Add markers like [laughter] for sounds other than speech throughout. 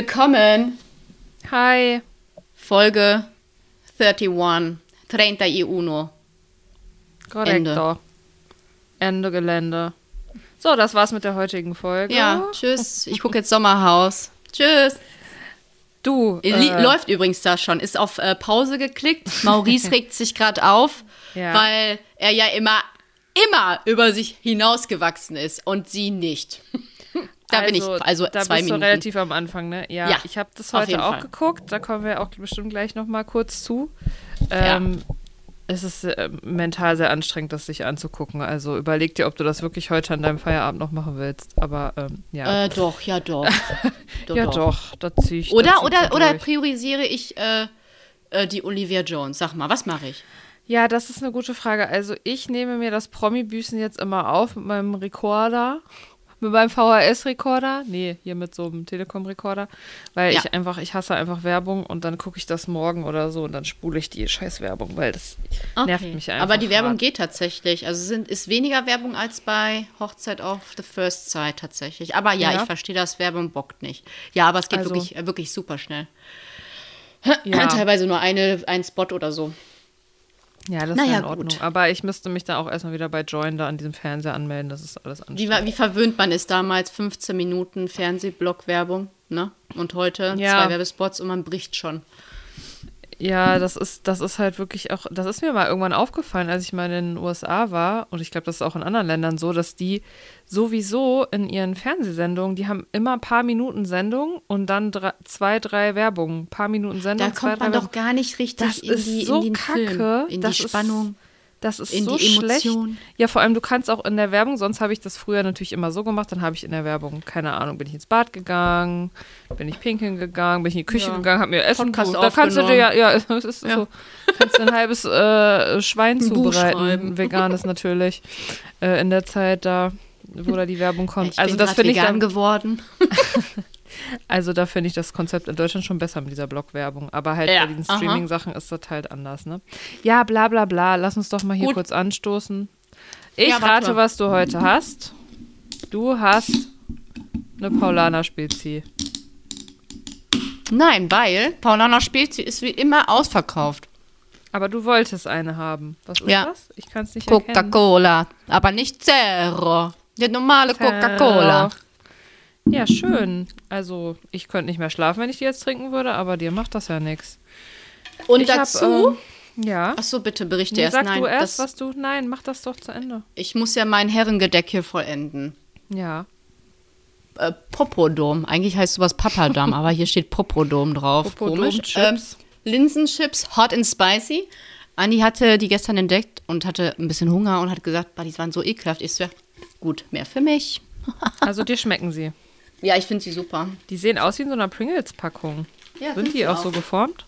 Willkommen. Hi. Folge 31. 31. Korrekto. Ende Gelände. So, das war's mit der heutigen Folge. Ja, tschüss. Ich gucke jetzt Sommerhaus. Tschüss. Du. Äh, Läuft übrigens da schon. Ist auf äh, Pause geklickt. Maurice [laughs] regt sich gerade auf, Ja. weil er ja immer, immer über sich hinausgewachsen ist und sie nicht. Da bin ich, also da zwei bist Minuten. du relativ am Anfang, ne? Ja, Ja, ich habe das heute auch Fall. geguckt. Da kommen wir auch bestimmt gleich noch mal kurz zu. Ja. Ähm, Es ist äh, mental sehr anstrengend, das sich anzugucken. Also überleg dir, ob du das wirklich heute an deinem Feierabend noch machen willst. Aber ähm, ja. Äh, doch, ja doch. [laughs] doch ja doch, da zieh ich. Oder, oder, oder priorisiere ich äh, äh, die Olivia Jones? Sag mal, was mache ich? Ja, das ist eine gute Frage. Also ich nehme mir das Promi-Büßen jetzt immer auf mit meinem Rekorder. Mit meinem VHS-Rekorder. Nee, hier mit so einem Telekom-Rekorder. Weil Ja. ich einfach, ich hasse einfach Werbung und dann gucke ich das morgen oder so und dann spule ich die scheiß Werbung, weil das nervt mich einfach. Aber die Werbung hart. geht tatsächlich. Also sind, ist weniger Werbung als bei Hochzeit auf the First Sight tatsächlich. Aber ja, Ja. ich verstehe das, Werbung bockt nicht. Ja, aber es geht Also- wirklich, wirklich super schnell. Ja. [clears throat] Teilweise nur eine, ein Spot oder so. Ja, das ist Naja, ja in Ordnung. gut. Aber ich müsste mich da auch erstmal wieder bei Join da an diesem Fernseher anmelden. Das ist alles Wie, anstrengend. wa- wie verwöhnt man ist damals 15 Minuten Fernsehblock-Werbung, ne? Und heute Ja. zwei Werbespots und man bricht schon. Ja, das ist, das ist halt wirklich auch, das ist mir mal irgendwann aufgefallen, als ich mal in den USA war, und ich glaube, das ist auch in anderen Ländern so, dass die sowieso in ihren Fernsehsendungen, die haben immer ein paar Minuten Sendung und dann drei, zwei, drei Werbungen. Ein paar Minuten Sendung, Da zwei, kommt drei man doch Werbung. gar nicht richtig Das in, ist die, so in den kacke. Film, in das die ist- Spannung. Das ist in so die schlecht. Ja, vor allem, du kannst auch in der Werbung, sonst habe ich das früher natürlich immer so gemacht, dann habe ich in der Werbung, keine Ahnung, bin ich ins Bad gegangen, bin ich pinkeln gegangen, bin ich in die Küche Ja. gegangen, habe mir Essen Podcast da kannst du dir ja, ja, [laughs] es ist Ja. so, kannst ein halbes äh, Schwein zubereiten, veganes [laughs] natürlich, äh, in der Zeit da, wo da die Werbung kommt. Ich also bin das finde ich dann, geworden. [laughs] also da finde ich das Konzept in Deutschland schon besser mit dieser Blogwerbung. Aber halt Ja, bei diesen aha. Streaming-Sachen ist das halt anders, ne? Ja, bla bla bla. Lass uns doch mal hier Gut. kurz anstoßen. Ich Ja, rate, was du heute hast. Du hast eine Paulaner-Spezi. Nein, weil Paulana Spezi ist wie immer ausverkauft. Aber du wolltest eine haben. Was ist Ja. das? Ich kann es nicht erkennen. Coca-Cola, aber nicht Zero. Die normale Coca-Cola. Ja, schön. Also, ich könnte nicht mehr schlafen, wenn ich die jetzt trinken würde, aber dir macht das ja nichts. Und Ich hab, dazu, ähm, ja. ach so, bitte berichte Nee, erst. sag Nein, du erst, das, was du. Nein, mach das doch zu Ende. ich muss ja mein Herrengedeck hier vollenden. Ja. Äh, Popodom. Eigentlich heißt sowas Papadam, [laughs] aber hier steht Popodom drauf. Komisch. Popodom-Chips. Ähm, Linsenchips, hot and spicy. Andi hatte die gestern entdeckt und hatte ein bisschen Hunger und hat gesagt, "Bah, die waren so ekelhaft. Ich so, ja, gut, mehr für mich. [laughs] Also, dir schmecken sie. Ja, ich finde sie super. Die sehen aus wie in so einer Pringles-Packung. Ja, Sind die auch so geformt?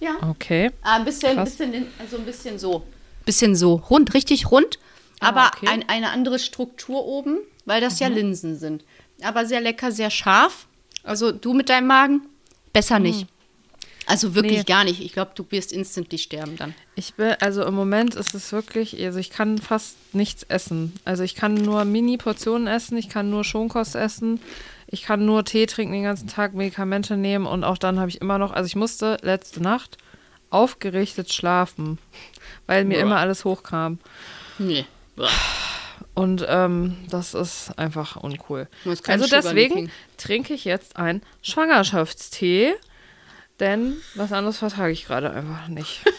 Ja. Okay. Ah, ein bisschen, Krass. bisschen, in- also ein bisschen so. Bisschen so rund, richtig rund, aber okay. Mhm. ein, eine andere Struktur oben, weil das ja Linsen sind. Aber sehr lecker, sehr scharf. Also du mit deinem Magen, besser nicht. Also wirklich Mhm. Nee. gar nicht. Ich glaube, du wirst instantly sterben dann. Ich bin, also im Moment ist es wirklich, also ich kann fast nichts essen. Also ich kann nur Mini-Portionen essen, ich kann nur Schonkost essen, ich kann nur Tee trinken den ganzen Tag, Medikamente nehmen und auch dann habe ich immer noch, also ich musste letzte Nacht aufgerichtet schlafen, weil mir Boah. immer alles hochkam. Nee. Und ähm, das ist einfach uncool. Also deswegen trinke ich jetzt einen Schwangerschaftstee, denn was anderes vertrage ich gerade einfach nicht. [laughs]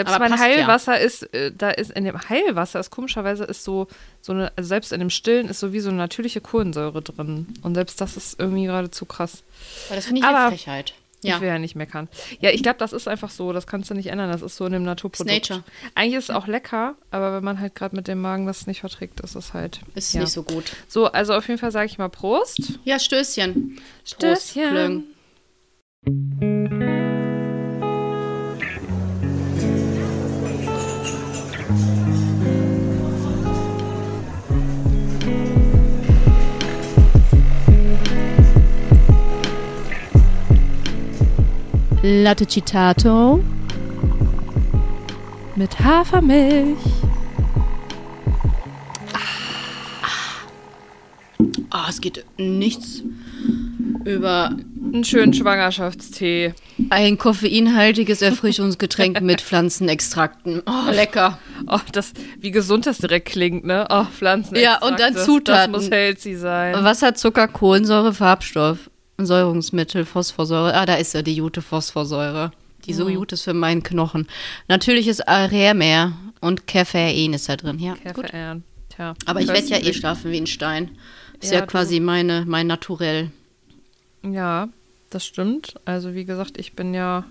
Selbst Aber mein passt ja. Heilwasser ist, äh, da ist in dem Heilwasser ist komischerweise ist so, so eine, also selbst in dem Stillen ist so wie so eine natürliche Kohlensäure drin. Und selbst das ist irgendwie gerade zu krass. Aber das finde ich Aber- eine Frechheit. Ja. Ich will ja nicht meckern. Ja, ich glaube, das ist einfach so. Das kannst du nicht ändern. Das ist so in dem Naturprodukt. It's nature. Eigentlich ist es auch lecker, aber wenn man halt gerade mit dem Magen das nicht verträgt, ist es halt. Ist ja. nicht so gut. So, also auf jeden Fall sage ich mal Prost. Ja, Stößchen. Prost, Stößchen. Latte Citato. Mit Hafermilch. Ah, es geht nichts über Einen schönen Schwangerschaftstee. ein koffeinhaltiges Erfrischungsgetränk [laughs] mit Pflanzenextrakten. Oh, lecker. Oh, das, wie gesund das direkt klingt, ne? Oh, Pflanzenextrakte. Ja, und dann Zutaten. Das muss healthy sein. Wasser, Zucker, Kohlensäure, Farbstoff, Säurungsmittel, Phosphorsäure. Ah, da ist ja die gute Phosphorsäure. Die so gut ist für meinen Knochen. Natürliches Arärmeer und Koffein ist da drin. Ja, gut. Koffein. Tja. Aber ich werde ja eh schlafen wie ein Stein. Ist Ja, ja, quasi meine, mein Naturell. Ja, das stimmt. Also wie gesagt, ich bin ja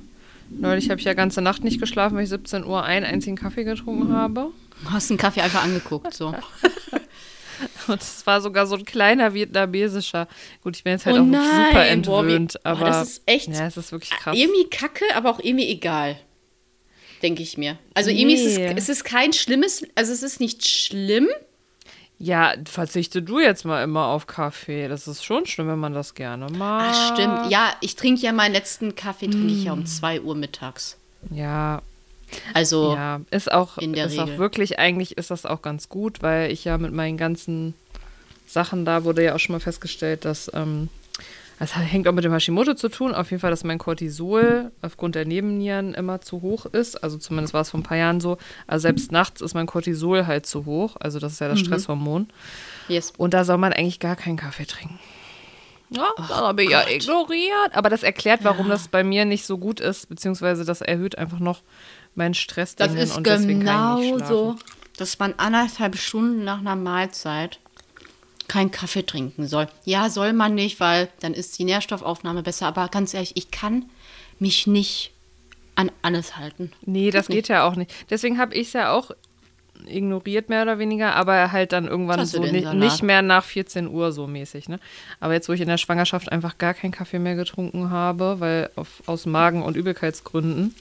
neulich habe ich ja ganze Nacht nicht geschlafen, weil ich 17 Uhr einen einzigen Kaffee getrunken habe. Du hast einen Kaffee einfach angeguckt, so. [laughs] [laughs] Und es war sogar so ein kleiner vietnamesischer. Gut, ich bin jetzt halt Oh auch nein, super boah, entwöhnt, oh, aber das ist echt Ja, es ist wirklich krass. Irgendwie kacke, aber auch irgendwie egal. Denke ich mir. Also irgendwie ist Nee. es, es ist kein schlimmes, also es ist nicht schlimm. Ja, verzichte du jetzt mal immer auf Kaffee. Das ist schon schlimm, wenn man das gerne mag. Ah, stimmt. Ja, ich trinke ja meinen letzten Kaffee, trinke ich ja um 2 Uhr mittags. Ja, Also, ja, ist auch, in der ist auch Regel. wirklich, eigentlich ist das auch ganz gut, weil ich ja mit meinen ganzen Sachen da wurde ja auch schon mal festgestellt, dass ähm, das hängt auch mit dem Hashimoto zu tun. Auf jeden Fall, dass mein Cortisol aufgrund der Nebennieren immer zu hoch ist. Also zumindest war es vor ein paar Jahren so. Also selbst nachts ist mein Cortisol halt zu hoch. Also das ist ja das Stresshormon. yes. Und da soll man eigentlich gar keinen Kaffee trinken. Ja, das habe ich ja ignoriert. Aber das erklärt, warum das bei mir nicht so gut ist, beziehungsweise das erhöht einfach noch meinen Stress. Das ist genau so, dass man anderthalb Stunden nach einer Mahlzeit keinen Kaffee trinken soll. Ja, soll man nicht, weil dann ist die Nährstoffaufnahme besser. Aber ganz ehrlich, ich kann mich nicht an alles halten. Nee, das geht ja auch nicht. Deswegen habe ich es ja auch ignoriert, mehr oder weniger, aber halt dann irgendwann so ni nicht mehr nach 14 Uhr so mäßig. Ne? Aber jetzt, wo ich in der Schwangerschaft einfach gar keinen Kaffee mehr getrunken habe, weil auf, aus Magen- und Übelkeitsgründen,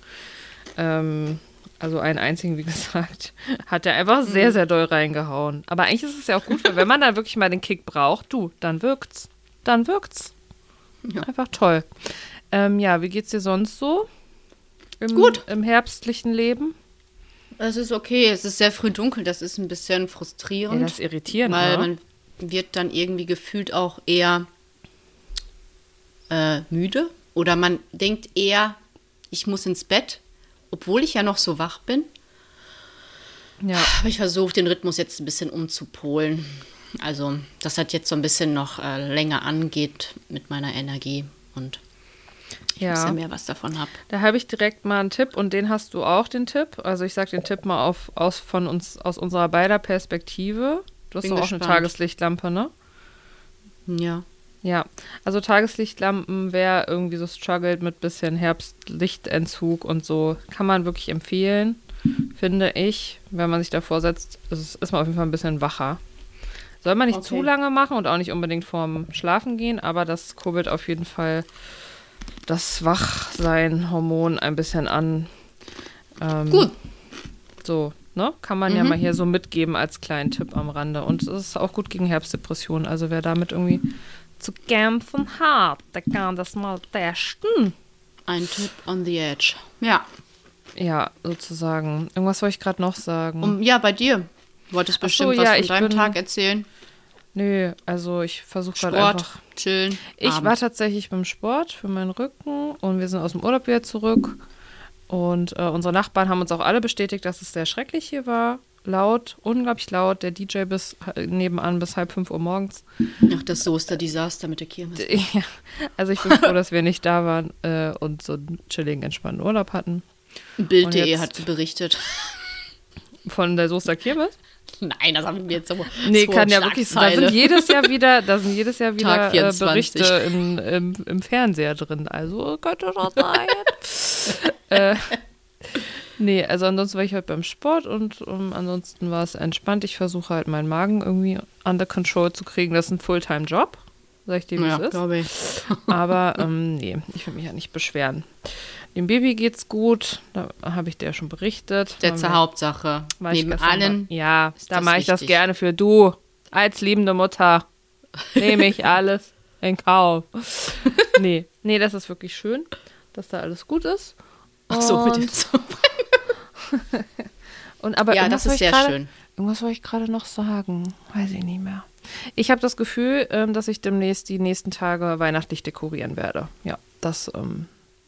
ähm, also einen einzigen, wie [laughs] gesagt, hat er einfach Mhm. sehr, sehr doll reingehauen. Aber eigentlich ist es ja auch gut, weil wenn man dann wirklich mal den Kick braucht, du, dann wirkt's. Dann wirkt's. Ja. Einfach toll. Ähm, ja, wie geht's dir sonst so? Im, Gut. Im herbstlichen Leben? Es ist okay, es ist sehr früh dunkel, das ist ein bisschen Ja, frustrierend. das ist irritierend, weil ne? man wird dann irgendwie gefühlt auch eher äh, müde oder man denkt eher, ich muss ins Bett, obwohl ich ja noch so wach bin. Ja. Aber ich versuche den Rhythmus jetzt ein bisschen umzupolen. Also, dass das jetzt so ein bisschen noch äh, länger angeht mit meiner Energie und ich ein Ja. bisschen mehr was davon habe. Da habe ich direkt mal einen Tipp und den hast du auch, den Tipp. Also ich sage den Tipp mal auf, aus, von uns, aus unserer beider Perspektive. Du hast doch auch eine. Tageslichtlampe, ne? Ja. Ja, also Tageslichtlampen, wer irgendwie so struggelt mit bisschen Herbstlichtentzug und so, kann man wirklich empfehlen, finde ich. Wenn man sich davor setzt, ist, ist man auf jeden Fall ein bisschen wacher. Soll man nicht Okay. zu lange machen und auch nicht unbedingt vorm Schlafen gehen, aber das kurbelt auf jeden Fall das Wachsein-Hormon ein bisschen an. Ähm, Gut. So, ne? Kann man ja Mhm. mal hier so mitgeben als kleinen Tipp am Rande. Und es ist auch gut gegen Herbstdepressionen. Also wer damit irgendwie zu kämpfen hat, der kann das mal testen. Ein Tipp on the edge. Ja. Ja, sozusagen. Irgendwas wollte ich gerade noch sagen. Um, ja, bei dir. Du wolltest so, bestimmt ja, was von deinem bin- Tag erzählen. Nö, also ich versuche gerade Sport, einfach. chillen. Ich war abends. tatsächlich beim Sport für meinen Rücken und wir sind aus dem Urlaub wieder zurück. Und äh, unsere Nachbarn haben uns auch alle bestätigt, dass es sehr schrecklich hier war. Laut, unglaublich laut. Der DJ bis äh, nebenan bis halb fünf Uhr morgens. Ach, das Soester-Desaster mit der Kirmes. [laughs] Ja, also ich bin froh, dass wir nicht da waren äh, und so einen chilligen, entspannten Urlaub hatten. Bild.de hat berichtet. Von der Soester Kirmes? Nein, das haben wir jetzt so. Nee, so kann ja wirklich. Da Schlagzeile. sind jedes Jahr wieder, da sind jedes Jahr wieder äh, 24. Berichte in, im, im Fernseher drin. Also könnte das sein. [laughs] äh, nee, also ansonsten war ich heute beim Sport und um, ansonsten war es entspannt. Ich versuche halt meinen Magen irgendwie under control zu kriegen. Das ist ein Fulltime-Job. Sag ich dir, wie Ja, es ist. glaube ich. [laughs] Aber ähm, nee, ich will mich ja nicht beschweren. Dem Baby geht's gut. Da habe ich dir ja schon berichtet. Das Haben ist wir- die Hauptsache. Neben allen. mal- Ja, da mache ich das gerne für du. Als liebende Mutter nehme ich alles in Kauf. [laughs] nee, nee, das ist wirklich schön, dass da alles gut ist. Ach so, mit Und- dem so. [laughs] Und aber Ja, irgendwas das ist sehr grade- schön. Irgendwas wollte ich gerade noch sagen. Weiß ich nicht mehr. Ich habe das Gefühl, ähm, dass ich demnächst die nächsten Tage weihnachtlich dekorieren werde. Ja, das. Ähm,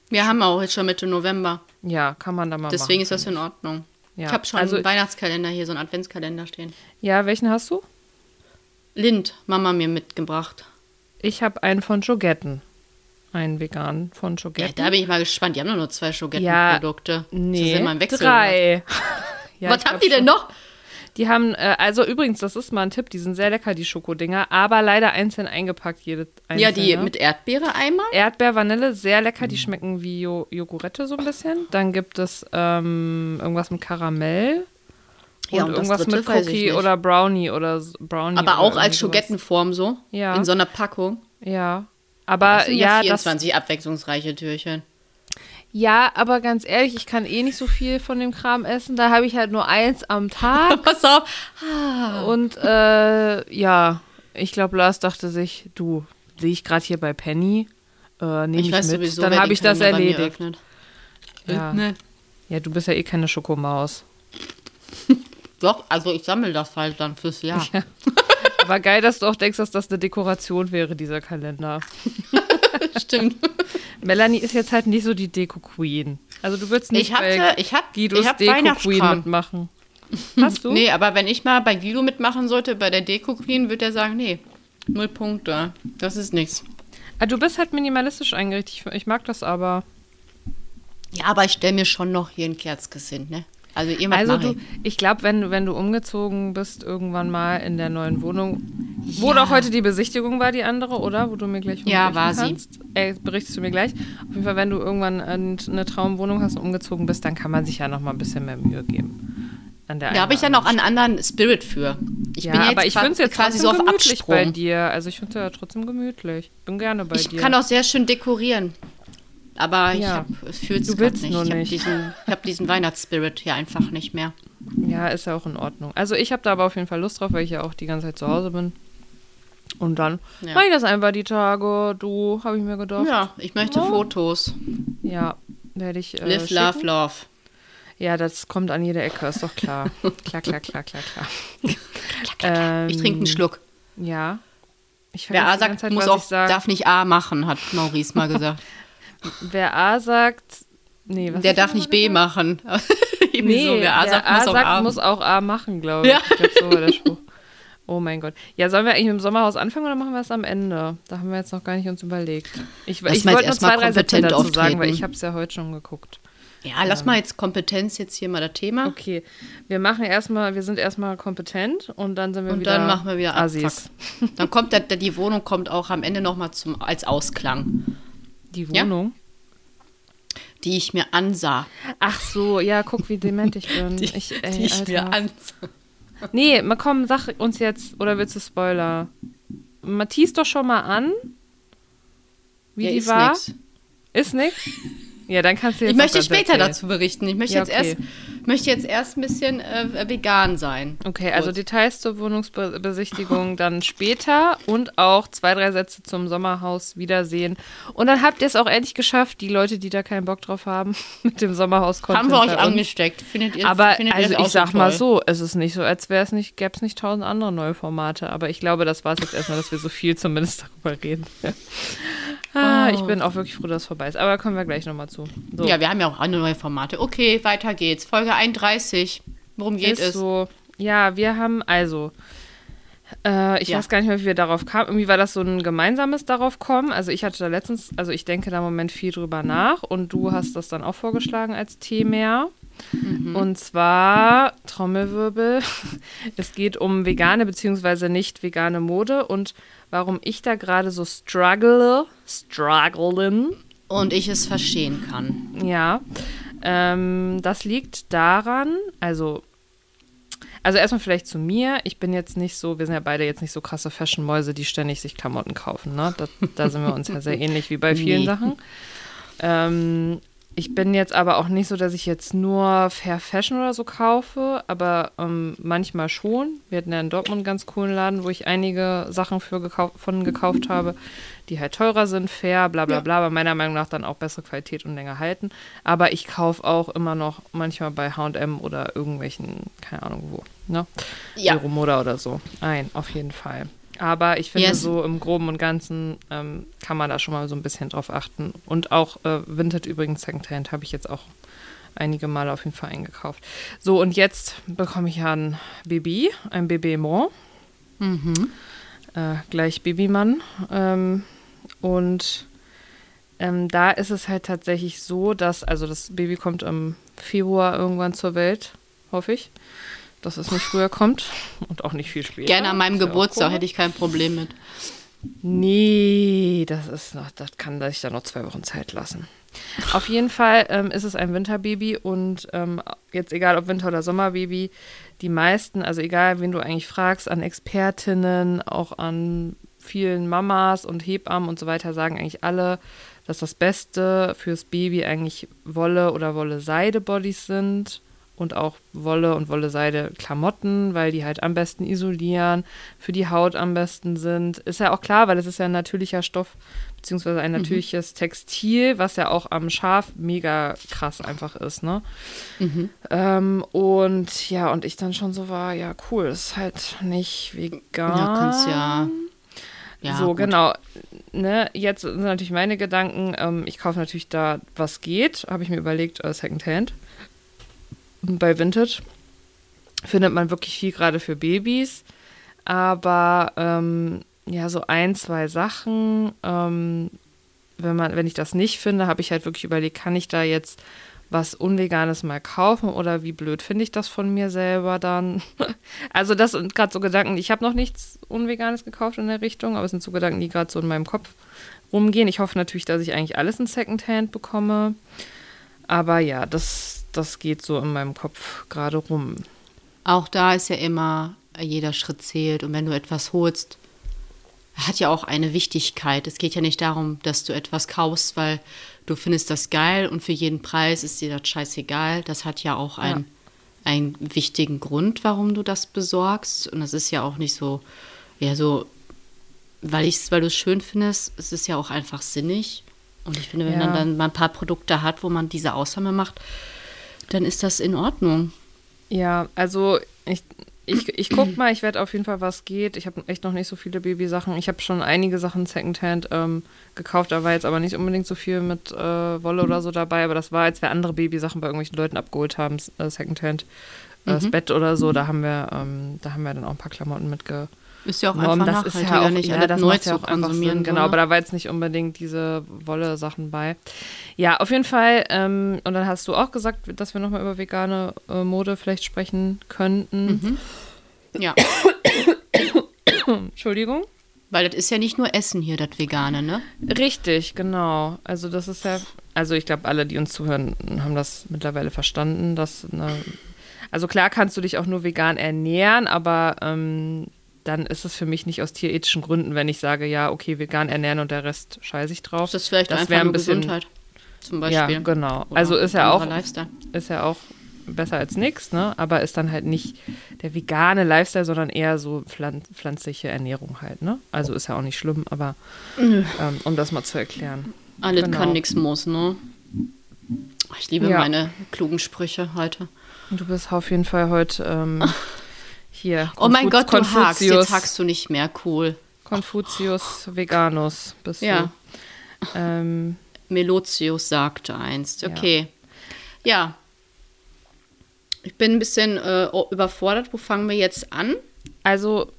Wir haben auch jetzt schon Mitte November. ja, kann man da mal Deswegen machen. ist das in Ordnung. Ja. Ich habe schon Also- einen Weihnachtskalender hier, so einen Adventskalender stehen. Ja, welchen hast du? Lind, Mama mir mitgebracht. Ich habe einen von Jogetten. Einen veganen von Ja, Jogetten. da bin ich mal gespannt. Die haben doch nur zwei Ja, Schogetten-Produkte. nee, Das ist immer ein Wechsel. drei. [laughs] [laughs] Ja, Was haben die denn schon. noch? Die haben, äh, also übrigens, das ist mal ein Tipp, die sind sehr lecker, die Schokodinger, aber leider einzeln eingepackt, jede einzelne. Ja, die mit Erdbeere einmal. Erdbeer, Vanille, sehr lecker, die schmecken wie jo Jogurette so ein bisschen. Dann gibt es ähm, irgendwas mit Karamell. Ja, und und irgendwas mit Cookie oder Brownie oder Brownie. Aber oder auch als sowas. Schogettenform so. Ja. In so einer Packung. Ja. Aber Das sind ja, ja das, 24 abwechslungsreiche Türchen. ja, aber ganz ehrlich, ich kann eh nicht so viel von dem Kram essen. Da habe ich halt nur eins am Tag. [laughs] Pass auf. Und äh, ja, ich glaube, Lars dachte sich, du, sehe ich gerade hier bei Penny, äh, nehme ich, Ich weiß mit. sowieso, Dann habe ich das erledigt. Ja. Ja, du bist ja eh keine Schokomaus. [laughs] Doch, also ich sammle das halt dann fürs Jahr. [laughs] Aber geil, dass du auch denkst, dass das eine Dekoration wäre, dieser Kalender. [laughs] Stimmt. Melanie ist jetzt halt nicht so die Deko-Queen. Also du würdest nicht Ich hatte, bei ich hab, Guidos hab Deko-Queen mitmachen. Hast du? Nee, aber wenn ich mal bei Guido mitmachen sollte, bei der Deko Queen, wird er sagen, nee, null Punkte. Das ist nichts. Ah, du bist halt minimalistisch eingerichtet. Ich, ich mag das aber. Ja, aber ich stelle mir schon noch hier ein Kerzkissen, ne? Also Also du, ich. ich glaube, wenn, du- wenn du umgezogen bist irgendwann mal in der neuen Wohnung, wo Ja. doch heute die Besichtigung war, die andere, oder? Wo du mir gleich Ja, war sie. kannst. Äh, berichtest du mir gleich. Auf jeden Fall, wenn du irgendwann eine Traumwohnung hast und umgezogen bist, dann kann man sich ja noch mal ein bisschen mehr Mühe geben. An der Da habe ich ja noch einen anderen Spirit für. Ich ja, bin ja aber jetzt ich finde es jetzt quasi so auf gemütlich bei Absprung. dir. Also ich finde es ja trotzdem gemütlich. Bin gerne bei Ich dir. kann auch sehr schön dekorieren. Aber ich Ja. hab, es fühlt willst nicht. nur Ich habe diesen, ich hab diesen Weihnachtsspirit hier einfach nicht mehr. Ja, ist ja auch in Ordnung. Also ich habe da aber auf jeden Fall Lust drauf, weil ich ja auch die ganze Zeit zu Hause bin. Und dann Ja. mache ich das einfach die Tage. Du, habe ich mir gedacht. Ja, ich möchte Ja. Fotos. Ja, werde ich äh, Live, schicken. love, love. Ja, das kommt an jede Ecke, ist doch klar. [laughs] klar, klar, klar, klar, klar. ähm, Ich trinke einen Schluck. Ja. Ich Wer A sagt, Zeit, muss auch, ich darf nicht A machen, hat Maurice mal gesagt. [laughs] Wer A sagt, nee, was Der darf nicht B machen. [laughs] Nee, so, wer A sagt, A muss auch sagt, A. muss auch A machen, glaube ich. Ja. Ich glaube, so war der Spruch. Oh mein Gott. Ja, sollen wir eigentlich im Sommerhaus anfangen oder machen wir es am Ende? Da haben wir jetzt noch gar nicht uns überlegt. Ich, ich wollte nur zwei, drei Sätze dazu sagen, weil auftreten. ich habe es ja heute schon geguckt. Ja, lass mal jetzt Kompetenz jetzt hier mal das Thema. Okay, wir machen erstmal, wir sind erstmal kompetent und dann sind wir Und wieder dann machen wir wieder Assis. Abfuck. Dann kommt der, der, die Wohnung kommt auch am Ende nochmal zum als Ausklang, Die Ja? Wohnung. die ich mir ansah. Ach so, ja, guck, wie dement ich bin. [laughs] ich, ey, die ich mir ansah. Nee, mal komm, sag uns jetzt, oder willst du Spoiler? Matthias doch schon mal an, wie Ja, die ist war. nix. Ist nix? [laughs] Ja, dann kannst du jetzt Ich möchte später erzählen. dazu berichten. Ich möchte, Ja, jetzt okay. erst, möchte jetzt erst ein bisschen äh, vegan sein. Okay, also Kurz. Details zur Wohnungsbesichtigung [laughs] dann später und auch zwei, drei Sätze zum Sommerhaus wiedersehen. Und dann habt ihr es auch endlich geschafft, die Leute, die da keinen Bock drauf haben, [laughs] mit dem Sommerhaus Haben wir euch angesteckt. Findet ihr Aber findet ihr also auch ich sag so mal so, es ist nicht so, als wäre es nicht, gäbe es nicht tausend andere neue Formate. Aber ich glaube, das war es jetzt erstmal, dass wir so viel zumindest darüber reden. Ah, Oh. Ich bin auch wirklich froh, dass es vorbei ist. Aber da kommen wir gleich nochmal zu. So. Ja, wir haben ja auch andere neue Formate. Okay, weiter geht's. Folge 31. Worum geht ist es? so. Ja, wir haben also. Äh, ich Ja. weiß gar nicht mehr, wie wir darauf kamen. Irgendwie war das so ein gemeinsames darauf kommen. Also ich hatte da letztens, also ich denke da im Moment viel drüber nach und du hast das dann auch vorgeschlagen als Thema. Mhm. Und zwar Trommelwirbel. [laughs] Es geht um vegane bzw. nicht vegane Mode und warum ich da gerade so struggle, strugglen. Und ich es verstehen kann. Ja, ähm, das liegt daran, also, also erstmal vielleicht zu mir. Ich bin jetzt nicht so, wir sind ja beide jetzt nicht so krasse Fashion-Mäuse, die ständig sich Klamotten kaufen. Ne? Da, da sind wir uns ja sehr [laughs] ähnlich wie bei vielen Nee. Sachen. Ähm, ich bin jetzt aber auch nicht so, dass ich jetzt nur Fair Fashion oder so kaufe, aber ähm, manchmal schon. Wir hatten ja in Dortmund einen ganz coolen Laden, wo ich einige Sachen für gekau von gekauft habe, die halt teurer sind, fair, bla bla Ja. bla, aber meiner Meinung nach dann auch bessere Qualität und länger halten. Aber ich kaufe auch immer noch manchmal bei H&M oder irgendwelchen, keine Ahnung wo, ne? Ja. Euromoda oder so. Ein, auf jeden Fall. Aber ich finde, Yes. so im Groben und Ganzen ähm, kann man da schon mal so ein bisschen drauf achten. Und auch äh, Vinted übrigens Secondhand habe ich jetzt auch einige Male auf jeden Fall eingekauft. So, und jetzt bekomme ich ja ein Baby, ein Babymon. Äh, gleich Babymann. Ähm, und ähm, da ist es halt tatsächlich so, dass, also das Baby kommt im Februar irgendwann zur Welt, hoffe ich. Dass es nicht früher kommt und auch nicht viel später. Gerne an meinem Geburtstag hätte ich kein Problem mit. Nee, das ist noch, das kann sich da noch zwei Wochen Zeit lassen. Auf jeden Fall ähm, ist es ein Winterbaby und ähm, jetzt egal ob Winter- oder Sommerbaby, die meisten, also egal wen du eigentlich fragst, an Expertinnen, auch an vielen Mamas und Hebammen und so weiter, sagen eigentlich alle, dass das Beste fürs Baby eigentlich Wolle oder Wolle-Seide-Bodies sind und auch Wolle und Wolle-Seide-Klamotten, weil die halt am besten isolieren, für die Haut am besten sind. Ist ja auch klar, weil es ist ja ein natürlicher Stoff, beziehungsweise ein natürliches Textil, was ja auch am Schaf mega krass einfach ist, ne? Ähm, und ja, und ich dann schon so war, ja, cool, ist halt nicht vegan. Ja, kannst ja. ja so, gut. genau. Ne, jetzt sind natürlich meine Gedanken. Ähm, ich kaufe natürlich da, was geht. Habe ich mir überlegt, äh, Secondhand. Bei Vintage findet man wirklich viel gerade für Babys. Aber ähm, ja, so ein, zwei Sachen, ähm, wenn, man, wenn ich das nicht finde, habe ich halt wirklich überlegt, kann ich da jetzt was Unveganes mal kaufen oder wie blöd finde ich das von mir selber dann? [laughs] also das sind gerade so Gedanken, ich habe noch nichts Unveganes gekauft in der Richtung, aber es sind so Gedanken, die gerade so in meinem Kopf rumgehen. Ich hoffe natürlich, dass ich eigentlich alles in Secondhand bekomme. Aber ja, das, das geht so in meinem Kopf gerade rum. Auch da ist ja immer, jeder Schritt zählt. Und wenn du etwas holst, hat ja auch eine Wichtigkeit. Es geht ja nicht darum, dass du etwas kaufst, weil du findest das geil und für jeden Preis ist dir das scheißegal. Das hat ja auch einen, einen wichtigen Grund, warum du das besorgst. Und das ist ja auch nicht so, ja, so, weil, ich's, weil du es schön findest, es ist ja auch einfach sinnig. Und ich finde, wenn Ja. man dann mal ein paar Produkte hat, wo man diese Ausnahme macht, dann ist das in Ordnung. Ja, also ich, ich, ich guck [clears throat] mal, ich werde auf jeden Fall, was geht. Ich habe echt noch nicht so viele Babysachen. Ich habe schon einige Sachen Secondhand ähm, gekauft, da war jetzt aber nicht unbedingt so viel mit äh, Wolle oder so dabei, aber das war, als wir andere Babysachen bei irgendwelchen Leuten abgeholt haben, äh, Secondhand. Äh, Das Bett oder so, da haben wir, ähm, da haben wir dann auch ein paar Klamotten mitge Ist ja auch genommen. einfach Das ist nachhaltiger, ja auch, nicht ja, das neu zu ja konsumieren. Sinn. Genau, so, aber ne? da war jetzt nicht unbedingt diese Wolle-Sachen bei. Ja, auf jeden Fall. Ähm, und dann hast du auch gesagt, dass wir nochmal über vegane äh, Mode vielleicht sprechen könnten. Ja, [coughs] Entschuldigung. weil das ist ja nicht nur Essen hier, das Vegane, ne? Richtig, genau. Also das ist ja, also ich glaube, alle, die uns zuhören, haben das mittlerweile verstanden, dass eine, also klar kannst du dich auch nur vegan ernähren, aber ähm, dann ist es für mich nicht aus tierethischen Gründen, wenn ich sage, ja, okay, vegan ernähren und der Rest scheiße ich drauf. Das ist vielleicht einfach wär nur Gesundheit, zum Beispiel. Ja, genau. Oder Also ist ja auch, Lifestyle. ist ja auch besser als nichts, ne? Aber ist dann halt nicht der vegane Lifestyle, sondern eher so pflan pflanzliche Ernährung halt, ne? Also ist ja auch nicht schlimm, aber ähm, um das mal zu erklären. Alles Genau. kann, nix muss, ne? Ich liebe Ja. meine klugen Sprüche heute. Du bist auf jeden Fall heute ähm, [laughs] hier. Oh mein Gott, du hakst. Jetzt hakst du nicht mehr. Cool. Konfuzius Veganus bist Ja. du. Ähm, Melotius sagte einst. Ja. Okay. Ja. Ich bin ein bisschen äh, überfordert. Wo fangen wir jetzt an? also,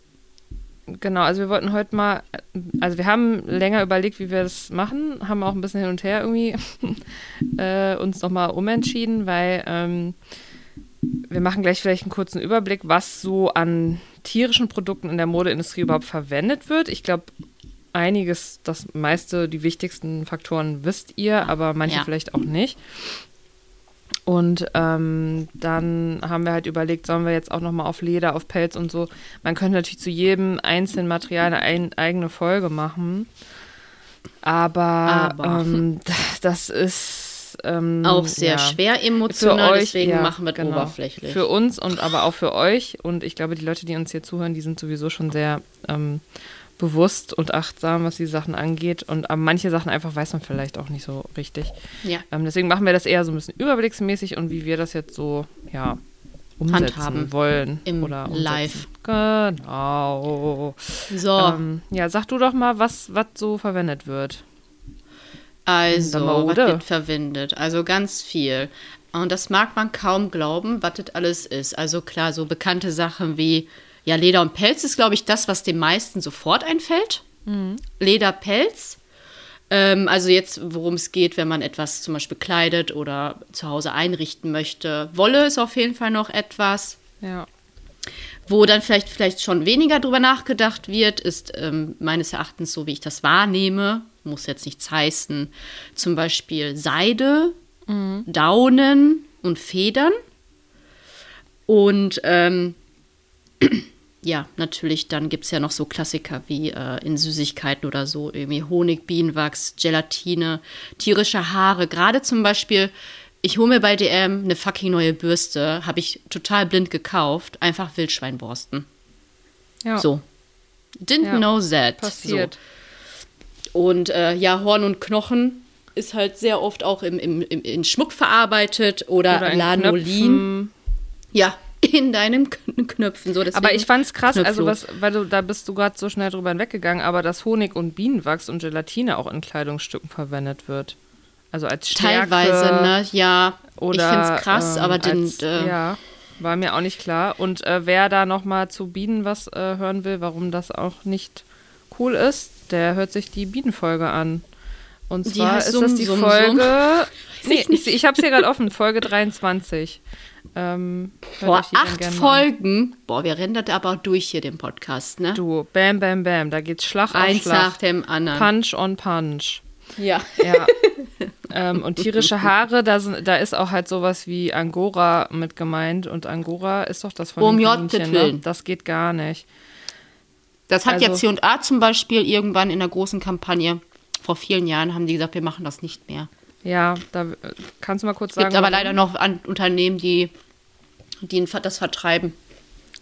genau, also wir wollten heute mal, also wir haben länger überlegt, wie wir das machen, haben auch ein bisschen hin und her irgendwie [laughs] äh, uns nochmal umentschieden, weil ähm, wir machen gleich vielleicht einen kurzen Überblick, was so an tierischen Produkten in der Modeindustrie überhaupt verwendet wird. Ich glaube, einiges, das meiste, die wichtigsten Faktoren wisst ihr, aber manche Ja. vielleicht auch nicht. Und ähm, dann haben wir halt überlegt, sollen wir jetzt auch nochmal auf Leder, auf Pelz und so. Man könnte natürlich zu jedem einzelnen Material eine ein, eigene Folge machen. Aber, Aber. Ähm, [laughs] das ist ähm, Auch sehr ja. schwer emotional, deswegen ja, machen wir genau. oberflächlich. Für uns und aber auch für euch. Und ich glaube, die Leute, die uns hier zuhören, die sind sowieso schon sehr ähm, bewusst und achtsam, was die Sachen angeht. Und aber manche Sachen einfach weiß man vielleicht auch nicht so richtig. ja. Ähm, deswegen machen wir das eher so ein bisschen überblicksmäßig und wie wir das jetzt so, ja, umsetzen Handhaben. wollen. Im oder umsetzen. Live. Genau. So, Ähm, ja, sag du doch mal, was, was so verwendet wird. Also, was wird verwendet? Also ganz viel. Und das mag man kaum glauben, was das alles ist. Also klar, so bekannte Sachen wie, ja, Leder und Pelz ist, glaube ich, das, was den meisten sofort einfällt. Leder, Pelz. Ähm, also jetzt, worum es geht, wenn man etwas zum Beispiel kleidet oder zu Hause einrichten möchte. Wolle ist auf jeden Fall noch etwas. Ja. Wo dann vielleicht, vielleicht schon weniger drüber nachgedacht wird, ist ähm, meines Erachtens, so wie ich das wahrnehme, muss jetzt nichts heißen, zum Beispiel Seide, Daunen und Federn. Und ähm, [clears throat] ja, natürlich, dann gibt es ja noch so Klassiker wie äh, in Süßigkeiten oder so, irgendwie Honig, Bienenwachs, Gelatine, tierische Haare. Gerade zum Beispiel, ich hole mir bei DM eine fucking neue Bürste, habe ich total blind gekauft, einfach Wildschweinborsten. ja. So. Didn't Ja, know that. Passiert. So. Und äh, ja, Horn und Knochen ist halt sehr oft auch im, im, im, in Schmuck verarbeitet oder, Oder in Lanolin. Knöpfen. Ja, [laughs] in deinen Kn- Knöpfen. So, Aber ich fand's krass, also was, weil du, da bist du gerade so schnell drüber hinweggegangen, aber dass Honig und Bienenwachs und Gelatine auch in Kleidungsstücken verwendet wird. Also als Stärke Teilweise, ne? Ja, Oder, ich finde es krass, ähm, aber den, als, äh, ja, war mir auch nicht klar. Und äh, wer da noch mal zu Bienen was äh, hören will, warum das auch nicht cool ist, der hört sich die Bienenfolge an. Und zwar ist Summ, das die Summ, Folge. [laughs] Nee, ich, ich habe es hier gerade offen, Folge 23. Ähm, Boah, acht gerne an. Folgen. Boah, wir rennen das aber auch durch hier, den Podcast, ne? Du, bam, bam, bam, da geht's Schlag auf Eins Schlag. nach dem anderen. Punch on Punch. Ja. Ja. [laughs] ähm, und tierische Haare, da, sind, da ist auch halt sowas wie Angora mit gemeint. Und Angora ist doch das von Um den Kaninchen, ne? Das geht gar nicht. Das hat Also- ja C&A zum Beispiel irgendwann in der großen Kampagne, vor vielen Jahren, haben die gesagt, wir machen das nicht mehr. Ja, da äh, kannst du mal kurz Es gibt sagen. aber warum? leider noch an Unternehmen, die, die das vertreiben.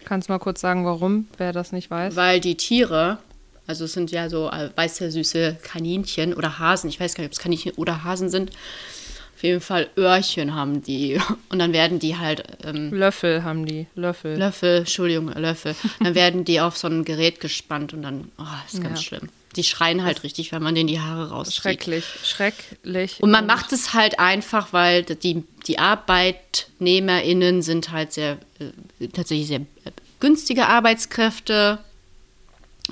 Kannst du mal kurz sagen, warum, wer das nicht weiß? Weil die Tiere, also es sind ja so äh, weiße, süße Kaninchen oder Hasen, ich weiß gar nicht, ob es Kaninchen oder Hasen sind. Auf jeden Fall Öhrchen haben die. Und dann werden die halt, ähm, Löffel haben die. Löffel. Löffel, Entschuldigung, Löffel. Dann werden die auf so ein Gerät gespannt und dann, oh, ist ganz Ja. schlimm. Die schreien halt richtig, wenn man denen die Haare rauszieht. Schrecklich. Schrecklich. Und man macht es halt einfach, weil die, die ArbeitnehmerInnen sind halt sehr, äh, tatsächlich sehr äh, günstige Arbeitskräfte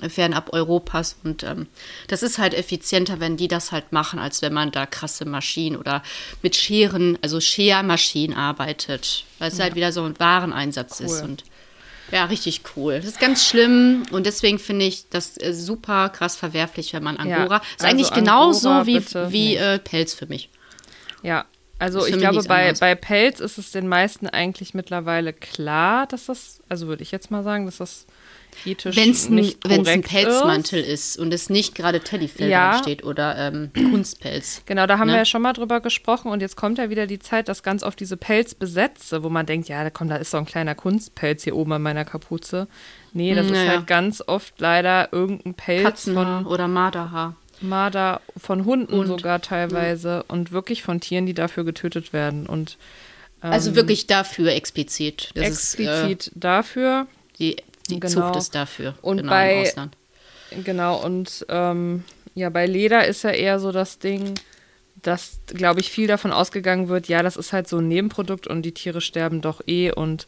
fernab Europas und ähm, das ist halt effizienter, wenn die das halt machen, als wenn man da krasse Maschinen oder mit Scheren, also Schermaschinen arbeitet, weil es halt wieder so ein Wareneinsatz ist Cool. und ja, richtig cool. Das ist ganz schlimm und deswegen finde ich das äh, super krass verwerflich, wenn man Ja, Angora. ist also eigentlich Angora genauso wie, bitte wie nicht. äh, Pelz für mich. Ja, also Ist ich glaube, bei, bei Pelz ist es den meisten eigentlich mittlerweile klar, dass das, also würde ich jetzt mal sagen, dass das Wenn es ein, Pelzmantel ist. ist. und es nicht gerade Teddyfell Ja. steht oder ähm, [clears throat] Kunstpelz. Genau, da haben Ne? wir ja schon mal drüber gesprochen und jetzt kommt ja wieder die Zeit, dass ganz oft diese Pelzbesätze, wo man denkt, ja, da kommt, da ist so ein kleiner Kunstpelz hier oben an meiner Kapuze. Nee, das ist Naja. halt ganz oft leider irgendein Pelz Katzenhaar von oder Marderhaar. Marder, von Hunden Und- sogar teilweise und wirklich von Tieren, die dafür getötet werden und Also wirklich dafür explizit. Das explizit dafür. Ist, äh, die die Genau. Zucht ist dafür. Und genau, bei- im Ausland. Genau, und ähm, ja, bei Leder ist ja eher so das Ding, dass, glaube ich, viel davon ausgegangen wird, ja, das ist halt so ein Nebenprodukt und die Tiere sterben doch eh und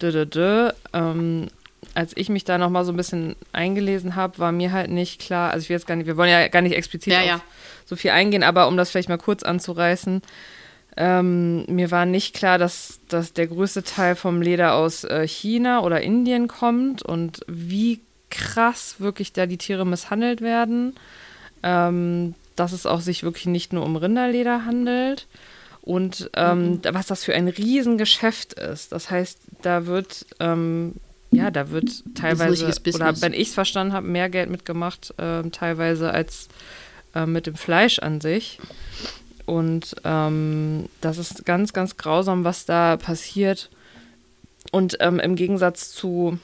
dö, dö, dö. Ähm, als ich mich da nochmal so ein bisschen eingelesen habe, war mir halt nicht klar, also ich will jetzt gar nicht, wir wollen ja gar nicht explizit Ja, auf ja. so viel eingehen, aber um das vielleicht mal kurz anzureißen, ähm, mir war nicht klar, dass, dass der größte Teil vom Leder aus äh, China oder Indien kommt und wie krass wirklich da die Tiere misshandelt werden. Ähm, dass es auch sich wirklich nicht nur um Rinderleder handelt und ähm, da- was das für ein Riesengeschäft ist. Das heißt, da wird ähm, ja, da wird teilweise, oder wenn ich es verstanden habe, mehr Geld mitgemacht, ähm, teilweise als äh, mit dem Fleisch an sich. Und ähm, das ist ganz, ganz grausam, was da passiert. Und ähm, im Gegensatz zu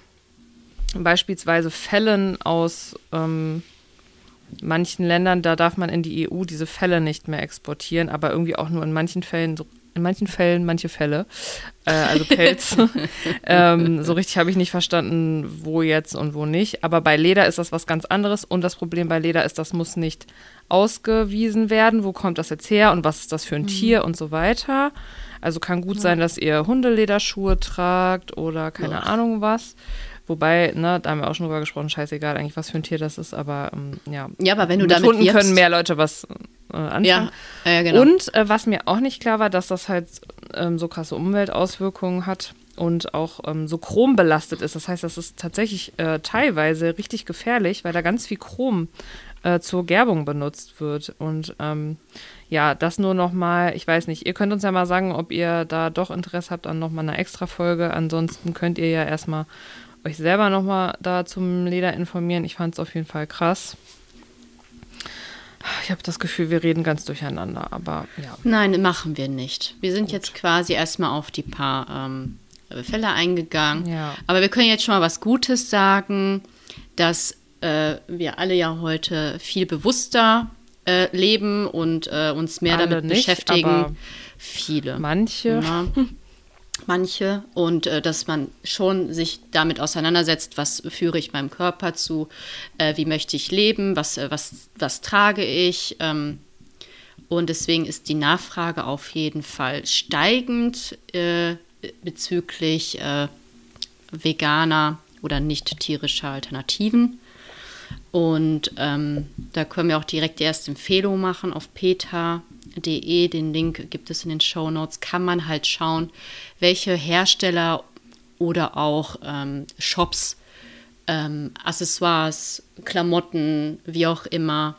beispielsweise Fällen aus ähm, manchen Ländern, da darf man in die EU diese Fälle nicht mehr exportieren, aber irgendwie auch nur in manchen Fällen so in manchen Fällen manche Fälle, äh, also Pelz. [laughs] ähm, so richtig habe ich nicht verstanden, wo jetzt und wo nicht. Aber bei Leder ist das was ganz anderes. Und das Problem bei Leder ist, das muss nicht ausgewiesen werden. Wo kommt das jetzt her und was ist das für ein mhm. Tier und so weiter. Also kann gut ja. sein, dass ihr Hundelederschuhe tragt oder keine ja. Ahnung was. Wobei, ne, da haben wir auch schon drüber gesprochen, scheißegal eigentlich, was für ein Tier das ist, aber ähm, ja. Ja, aber wenn du Mit damit Hunden können mehr Leute was äh, anfangen. Ja, äh, genau. Und äh, was mir auch nicht klar war, dass das halt ähm, so krasse Umweltauswirkungen hat und auch ähm, so chrombelastet ist. Das heißt, das ist tatsächlich äh, teilweise richtig gefährlich, weil da ganz viel Chrom äh, zur Gerbung benutzt wird. Und ähm, ja, das nur noch mal, ich weiß nicht, ihr könnt uns ja mal sagen, ob ihr da doch Interesse habt an noch mal einer extra Folge. Ansonsten könnt ihr ja erstmal euch selber noch mal da zum Leder informieren. Ich fand es auf jeden Fall krass. Ich habe das Gefühl, wir reden ganz durcheinander, aber ja. Nein, machen wir nicht. Wir sind Gut. jetzt quasi erstmal auf die paar ähm, Fälle eingegangen. Ja. Aber wir können jetzt schon mal was Gutes sagen, dass äh, wir alle ja heute viel bewusster äh, leben und äh, uns mehr alle damit nicht, beschäftigen. Viele. Manche. Ja. [laughs] manche und äh, dass man schon sich damit auseinandersetzt, was führe ich meinem Körper zu, äh, wie möchte ich leben, was, äh, was, was trage ich. Ähm, und deswegen ist die Nachfrage auf jeden Fall steigend äh, bezüglich äh, veganer oder nicht tierischer Alternativen. Und ähm, da können wir auch direkt die erste Empfehlung machen auf peta.de. Den Link gibt es in den Show Notes. Kann man halt schauen, welche Hersteller oder auch ähm, Shops ähm, Accessoires, Klamotten, wie auch immer,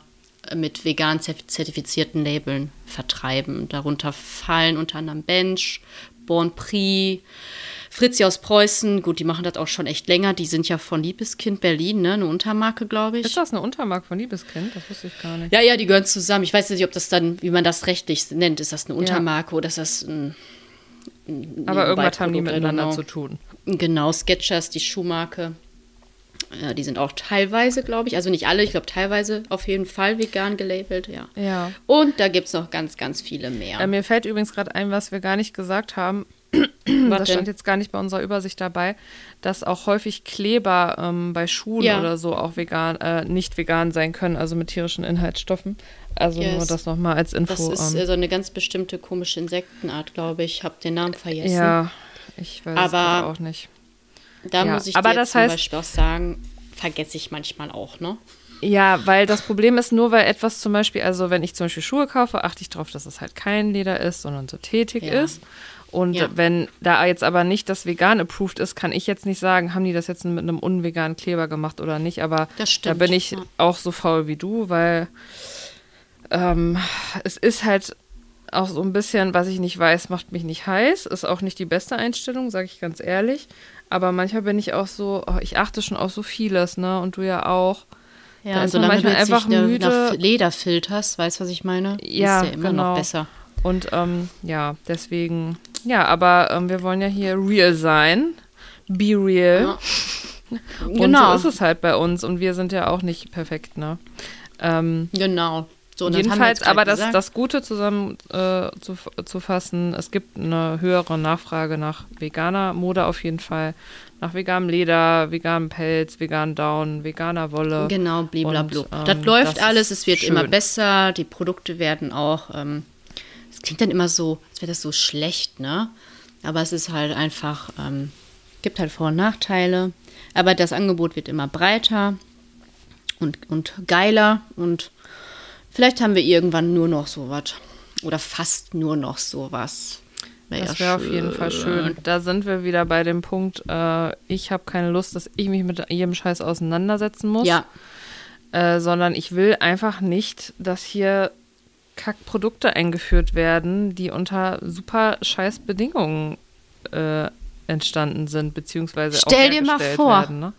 mit vegan zertifizierten Labeln vertreiben. Darunter fallen unter anderem Bench, Bon Prix, Fritzi aus Preußen, gut, die machen das auch schon echt länger. Die sind ja von Liebeskind Berlin, ne? Eine Untermarke, glaube ich. Ist das eine Untermarke von Liebeskind? Das wusste ich gar nicht. Ja, ja, die gehören zusammen. Ich weiß nicht, ob das dann, wie man das rechtlich nennt. Ist das eine Untermarke ja. oder ist das ein. ein Aber irgendwas haben die miteinander genau. zu tun. Genau, Sketchers, die Schuhmarke. Ja, die sind auch teilweise, glaube ich, also nicht alle, ich glaube teilweise auf jeden Fall vegan gelabelt, ja. Ja. Und da gibt es noch ganz, ganz viele mehr. Äh, mir fällt übrigens gerade ein, was wir gar nicht gesagt haben [clears throat] das stand jetzt gar nicht bei unserer Übersicht dabei, dass auch häufig Kleber ähm, bei Schuhen ja. oder so auch vegan, äh, nicht vegan sein können, also mit tierischen Inhaltsstoffen. Also yes. nur das nochmal als Info. Das ist ähm, so eine ganz bestimmte komische Insektenart, glaube ich. Ich habe den Namen vergessen. Ja, ich weiß aber auch nicht. Da ja, muss ich aber dir das zum heißt, Beispiel auch sagen, vergesse ich manchmal auch, ne? Ja, weil das Problem ist nur, weil etwas zum Beispiel, also wenn ich zum Beispiel Schuhe kaufe, achte ich darauf, dass es halt kein Leder ist, sondern synthetik ja. ist. Und ja. wenn da jetzt aber nicht das vegan approved ist, kann ich jetzt nicht sagen, haben die das jetzt mit einem unveganen Kleber gemacht oder nicht. Aber da bin ich ja. auch so faul wie du, weil ähm, es ist halt auch so ein bisschen, was ich nicht weiß, macht mich nicht heiß. Ist auch nicht die beste Einstellung, sage ich ganz ehrlich. Aber manchmal bin ich auch so, oh, ich achte schon auf so vieles, ne? Und du ja auch. Ja, also solange du jetzt einfach müde. nach Leder filterst, weißt du, was ich meine? Ja, ist ja immer genau. noch besser. Und ähm, ja, deswegen ja, aber ähm, wir wollen ja hier real sein. Be real. Ja. [laughs] Und genau. so ist es halt bei uns. Und wir sind ja auch nicht perfekt, ne? Ähm, genau. So, jedenfalls, aber das, das Gute zusammen äh, zu, zu fassen, es gibt eine höhere Nachfrage nach veganer Mode auf jeden Fall. Nach veganem Leder, veganem Pelz, veganem Down, veganer Wolle. Genau, blablabla. Ähm, das läuft das alles, es wird schön. immer besser, die Produkte werden auch ähm, klingt dann immer so, als wäre das so schlecht, ne? Aber es ist halt einfach, ähm, gibt halt Vor- und Nachteile. Aber das Angebot wird immer breiter und, und geiler und vielleicht haben wir irgendwann nur noch sowas. Oder fast nur noch sowas. Wär das wäre ja auf jeden Fall schön. Da sind wir wieder bei dem Punkt, äh, ich habe keine Lust, dass ich mich mit jedem Scheiß auseinandersetzen muss. Ja. Äh, sondern ich will einfach nicht, dass hier Kackprodukte eingeführt werden, die unter super scheiß Bedingungen äh, entstanden sind, beziehungsweise Stell dir mal vor, werden, ne?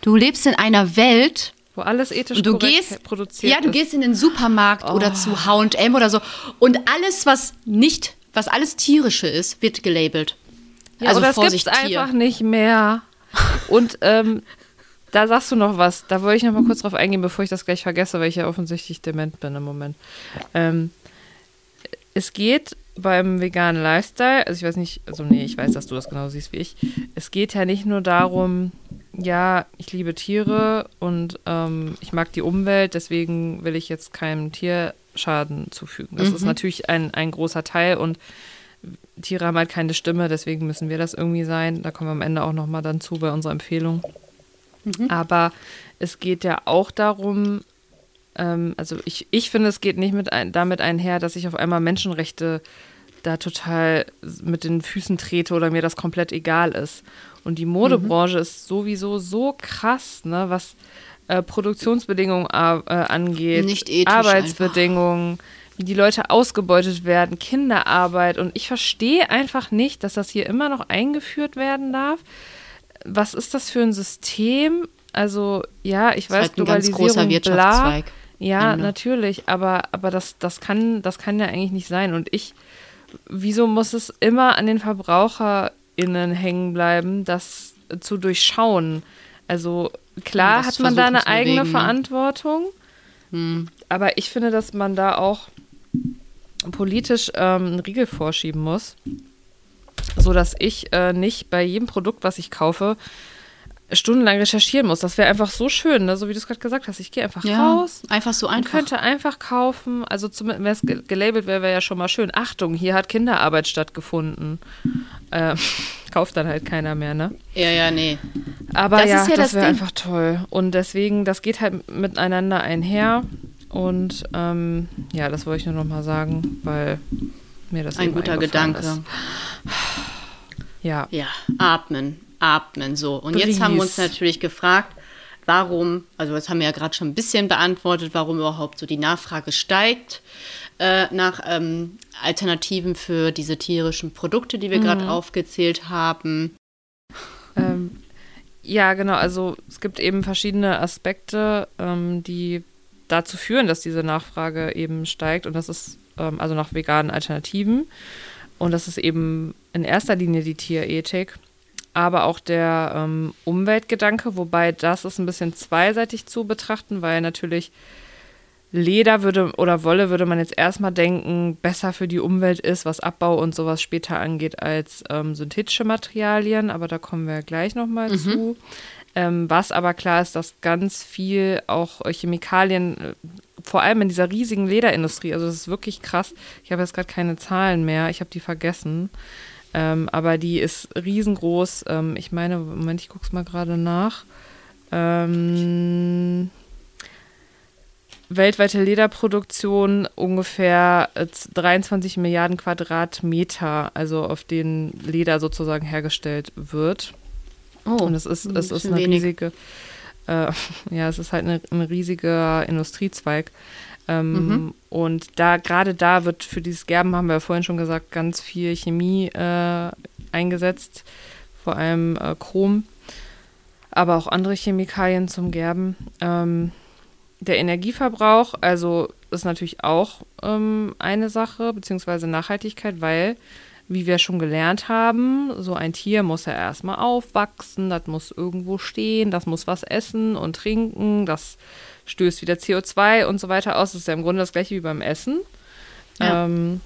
du lebst in einer Welt, wo alles ethisch du gehst, produziert Ja, du ist. gehst in den Supermarkt oh. oder zu H&M oder so und alles, was nicht, was alles tierische ist, wird gelabelt. Ja, also das gibt es einfach nicht mehr. Und ähm, [laughs] da sagst du noch was. Da wollte ich noch mal kurz drauf eingehen, bevor ich das gleich vergesse, weil ich ja offensichtlich dement bin im Moment. Ähm, es geht beim veganen Lifestyle, also ich weiß nicht, also nee, ich weiß, dass du das genau siehst wie ich. Es geht ja nicht nur darum, ja, ich liebe Tiere und ähm, ich mag die Umwelt, deswegen will ich jetzt keinem Tierschaden zufügen. Das mhm. ist natürlich ein, ein großer Teil und Tiere haben halt keine Stimme, deswegen müssen wir das irgendwie sein. Da kommen wir am Ende auch nochmal dann zu bei unserer Empfehlung. Mhm. Aber es geht ja auch darum, ähm, also ich, ich finde, es geht nicht mit ein, damit einher, dass ich auf einmal Menschenrechte da total mit den Füßen trete oder mir das komplett egal ist. Und die Modebranche mhm. ist sowieso so krass, ne, was äh, Produktionsbedingungen äh, angeht, Arbeitsbedingungen. Einfach wie die Leute ausgebeutet werden, Kinderarbeit. Und ich verstehe einfach nicht, dass das hier immer noch eingeführt werden darf. Was ist das für ein System? Also, ja, ich weiß, halt ein ganz großer Wirtschaftszweig. Bla. Ja, Ende. natürlich, aber, aber das, das, kann, das kann ja eigentlich nicht sein. Und ich, wieso muss es immer an den VerbraucherInnen hängen bleiben, das zu durchschauen? Also klar hat man da eine eigene bewegen, ne? Verantwortung, hm. aber ich finde, dass man da auch politisch ähm, einen Riegel vorschieben muss, sodass ich äh, nicht bei jedem Produkt, was ich kaufe, stundenlang recherchieren muss. Das wäre einfach so schön, ne? so wie du es gerade gesagt hast. Ich gehe einfach ja, raus. Einfach so einfach. könnte einfach kaufen. Also zumindest, wenn es gelabelt wäre, wäre ja schon mal schön. Achtung, hier hat Kinderarbeit stattgefunden. Äh, [laughs] kauft dann halt keiner mehr, ne? Ja, ja, nee. Aber das ja, ja das wäre einfach toll. Und deswegen, das geht halt miteinander einher. Und ähm, ja, das wollte ich nur noch mal sagen, weil mir das ein guter Gedanke. Ist. Ja. Ja, atmen, atmen so. Und Breeze. jetzt haben wir uns natürlich gefragt, warum, also das haben wir ja gerade schon ein bisschen beantwortet, warum überhaupt so die Nachfrage steigt äh, nach ähm, Alternativen für diese tierischen Produkte, die wir mhm. gerade aufgezählt haben. Ähm, ja, genau. Also es gibt eben verschiedene Aspekte, ähm, die dazu führen, dass diese Nachfrage eben steigt. Und das ist ähm, also nach veganen Alternativen. Und das ist eben in erster Linie die Tierethik, aber auch der ähm, Umweltgedanke, wobei das ist ein bisschen zweiseitig zu betrachten, weil natürlich Leder würde oder Wolle würde man jetzt erstmal denken, besser für die Umwelt ist, was Abbau und sowas später angeht, als ähm, synthetische Materialien, aber da kommen wir gleich nochmal mhm. zu. Ähm, was aber klar ist, dass ganz viel auch Chemikalien, äh, vor allem in dieser riesigen Lederindustrie, also das ist wirklich krass. Ich habe jetzt gerade keine Zahlen mehr, ich habe die vergessen. Ähm, aber die ist riesengroß. Ähm, ich meine, Moment, ich gucke es mal gerade nach. Ähm, weltweite Lederproduktion ungefähr 23 äh, Milliarden Quadratmeter, also auf denen Leder sozusagen hergestellt wird. Oh, und es ist, es ist eine wenig. riesige, äh, [laughs] ja, es ist halt eine, ein riesiger Industriezweig. Ähm, mhm. Und da, gerade da wird für dieses Gerben, haben wir ja vorhin schon gesagt, ganz viel Chemie äh, eingesetzt, vor allem äh, Chrom, aber auch andere Chemikalien zum Gerben. Ähm, der Energieverbrauch, also ist natürlich auch ähm, eine Sache, beziehungsweise Nachhaltigkeit, weil wie wir schon gelernt haben, so ein Tier muss ja erstmal aufwachsen, das muss irgendwo stehen, das muss was essen und trinken, das stößt wieder CO2 und so weiter aus. Das ist ja im Grunde das gleiche wie beim Essen. Ja. Ähm,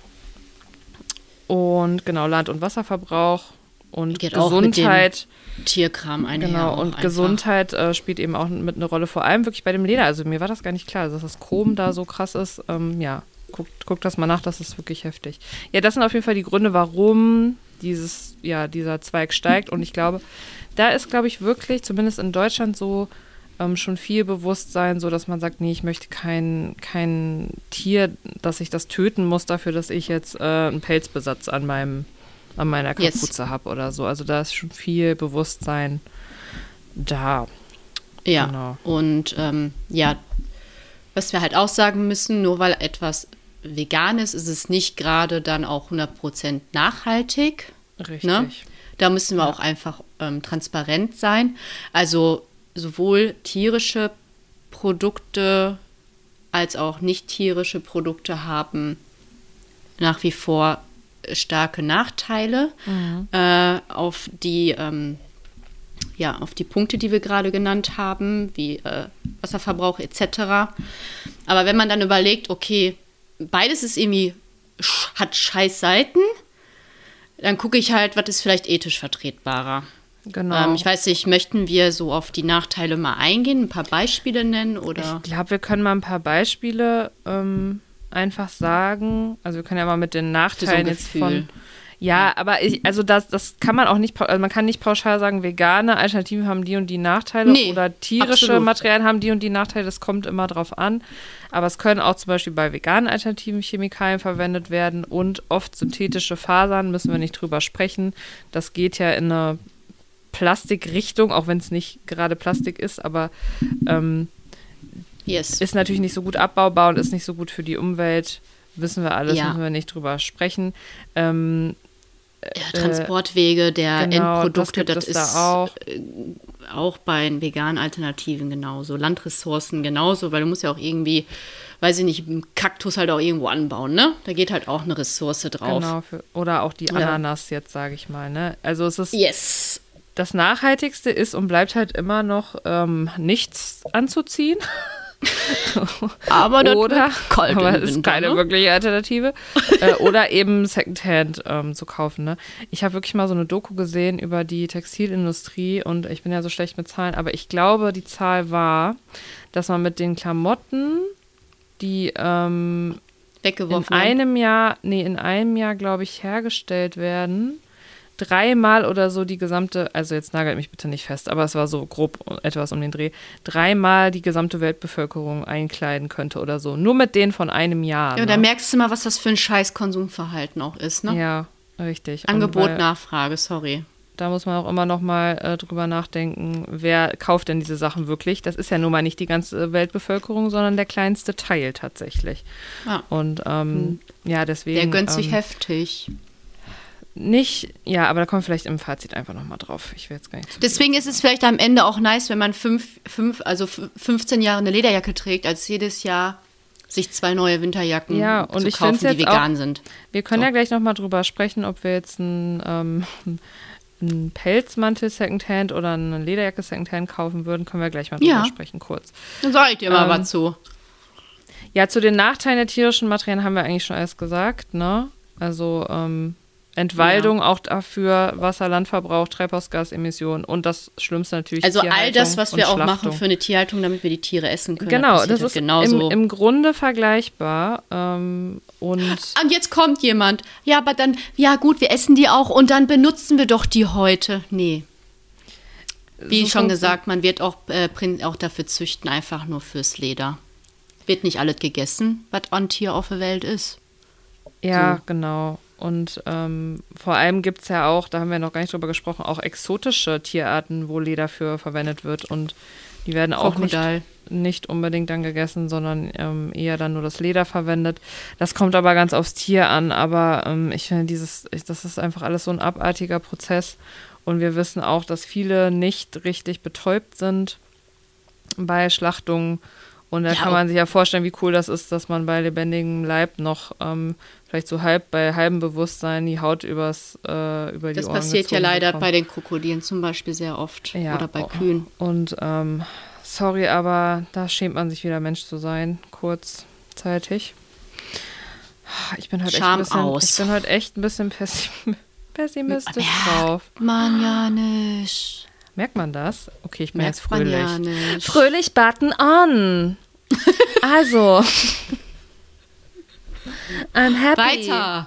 und genau, Land- und Wasserverbrauch und Geht Gesundheit. Tierkram einher. Genau, und einfach. Gesundheit äh, spielt eben auch mit eine Rolle, vor allem wirklich bei dem Leder. Also mir war das gar nicht klar, dass das Chrom da so krass ist. Ähm, ja, guckt, guckt das mal nach, das ist wirklich heftig. Ja, das sind auf jeden Fall die Gründe, warum dieses, ja, dieser Zweig steigt. Und ich glaube, da ist, glaube ich, wirklich, zumindest in Deutschland, so ähm, schon viel Bewusstsein, so dass man sagt, nee, ich möchte kein, kein Tier, dass ich das töten muss dafür, dass ich jetzt äh, einen Pelzbesatz an meinem, an meiner Kapuze yes. habe oder so. Also da ist schon viel Bewusstsein da. Ja. Genau. Und ähm, ja, was wir halt auch sagen müssen, nur weil etwas vegan ist, ist es nicht gerade dann auch 100% nachhaltig. Richtig. Ne? Da müssen wir ja. auch einfach ähm, transparent sein. Also sowohl tierische Produkte als auch nicht tierische Produkte haben nach wie vor starke Nachteile mhm. äh, auf die ähm, ja auf die Punkte, die wir gerade genannt haben, wie äh, Wasserverbrauch etc. Aber wenn man dann überlegt, okay, beides ist irgendwie hat scheiß Seiten. Dann gucke ich halt, was ist vielleicht ethisch vertretbarer. Genau. Ähm, ich weiß nicht, möchten wir so auf die Nachteile mal eingehen, ein paar Beispiele nennen oder? Ich glaube, wir können mal ein paar Beispiele ähm, einfach sagen. Also wir können ja mal mit den Nachteilen jetzt von. Ja, aber ich, also das, das kann man auch nicht, also man kann nicht pauschal sagen, vegane Alternativen haben die und die Nachteile Nee, oder tierische absolut. Materialien haben die und die Nachteile. Das kommt immer drauf an. Aber es können auch zum Beispiel bei veganen Alternativen Chemikalien verwendet werden und oft synthetische Fasern, müssen wir nicht drüber sprechen. Das geht ja in eine Plastikrichtung, auch wenn es nicht gerade Plastik ist, aber ähm, Yes. ist natürlich nicht so gut abbaubar und ist nicht so gut für die Umwelt. Wissen wir alles, Ja. müssen wir nicht drüber sprechen. Ähm, ja, Transportwege der genau, Endprodukte, das das, ist da auch. äh, auch bei den veganen Alternativen genauso. Landressourcen genauso, weil du musst ja auch irgendwie, weiß ich nicht, einen Kaktus halt auch irgendwo anbauen, ne? Da geht halt auch eine Ressource drauf. Genau, für, oder auch die Ja. Ananas jetzt, sage ich mal. Ne? Also es ist Yes. das Nachhaltigste ist und bleibt halt immer noch ähm, nichts anzuziehen. [laughs] [laughs] Aber das oder kalt aber im ist Winter, keine ne? wirkliche Alternative. [laughs] äh, oder eben Secondhand ähm, zu kaufen. Ne? Ich habe wirklich mal so eine Doku gesehen über die Textilindustrie und ich bin ja so schlecht mit Zahlen, aber ich glaube, die Zahl war, dass man mit den Klamotten, die ähm, in einem Jahr, nee, in einem Jahr, glaube ich, hergestellt werden, dreimal oder so die gesamte, also jetzt nagelt mich bitte nicht fest, aber es war so grob etwas um den Dreh, dreimal die gesamte Weltbevölkerung einkleiden könnte oder so. Nur mit denen von einem Jahr. Ja, ne? da merkst du mal, was das für ein scheiß Konsumverhalten auch ist, ne? Ja, richtig. Angebot, weil Nachfrage, sorry. Da muss man auch immer noch mal äh, drüber nachdenken, wer kauft denn diese Sachen wirklich? Das ist ja nun mal nicht die ganze Weltbevölkerung, sondern der kleinste Teil tatsächlich. Ja. Und ähm, ja, deswegen. Der gönnt sich ähm, heftig. Nicht, ja, aber da kommen wir vielleicht im Fazit einfach noch mal drauf. Ich will jetzt gar nicht Deswegen ist es vielleicht am Ende auch nice, wenn man fünf, fünf, also f- 15 Jahre eine Lederjacke trägt, als jedes Jahr sich zwei neue Winterjacken Ja, und zu ich kaufen, die jetzt auch- vegan sind. Wir können So. ja gleich noch mal drüber sprechen, ob wir jetzt einen, ähm, [laughs] einen Pelzmantel Secondhand oder eine Lederjacke Secondhand kaufen würden. Können wir gleich mal drüber Ja. sprechen, kurz. Dann sag ich dir mal Ähm, was zu. Ja, zu den Nachteilen der tierischen Materialien haben wir eigentlich schon alles gesagt, ne? Also ähm, Entwaldung auch dafür, Wasser, Landverbrauch, Treibhausgasemissionen und das Schlimmste natürlich Also all das, was wir auch machen für eine Tierhaltung, damit wir die Tiere essen können. Genau, das halt ist genauso. im, im Grunde vergleichbar. Ähm, und und jetzt kommt jemand. Ja, aber dann, ja gut, wir essen die auch und dann benutzen wir doch die heute. Nee. Wie so schon gesagt, man wird auch, äh, auch dafür züchten, einfach nur fürs Leder. Wird nicht alles gegessen, was an Tier auf der Welt ist. Ja, So. genau. Und ähm, vor allem gibt es ja auch, da haben wir noch gar nicht drüber gesprochen, auch exotische Tierarten, wo Leder für verwendet wird. Und die werden auch nicht, nicht unbedingt dann gegessen, sondern ähm, eher dann nur das Leder verwendet. Das kommt aber ganz aufs Tier an. Aber ähm, ich finde, dieses, ich, das ist einfach alles so ein abartiger Prozess. Und wir wissen auch, dass viele nicht richtig betäubt sind bei Schlachtungen. Und da Ja, kann man sich ja vorstellen, wie cool das ist, dass man bei lebendigem Leib noch ähm, vielleicht so halb bei halbem Bewusstsein die Haut übers, äh, über die Das Ohren passiert ja leider bekommt. bei den Krokodilen zum Beispiel sehr oft. Ja, Oder bei oh. Kühen. Und ähm, sorry, aber da schämt man sich wieder Mensch zu sein, kurzzeitig. Ich bin echt Scham ein bisschen, aus. ich bin heute echt ein bisschen pessim [laughs] pessimistisch Merkt drauf. Man ja nicht. Merkt man das? Okay, ich bin Merkt jetzt fröhlich. ja. Fröhlich Button on. Also. I'm happy. Weiter.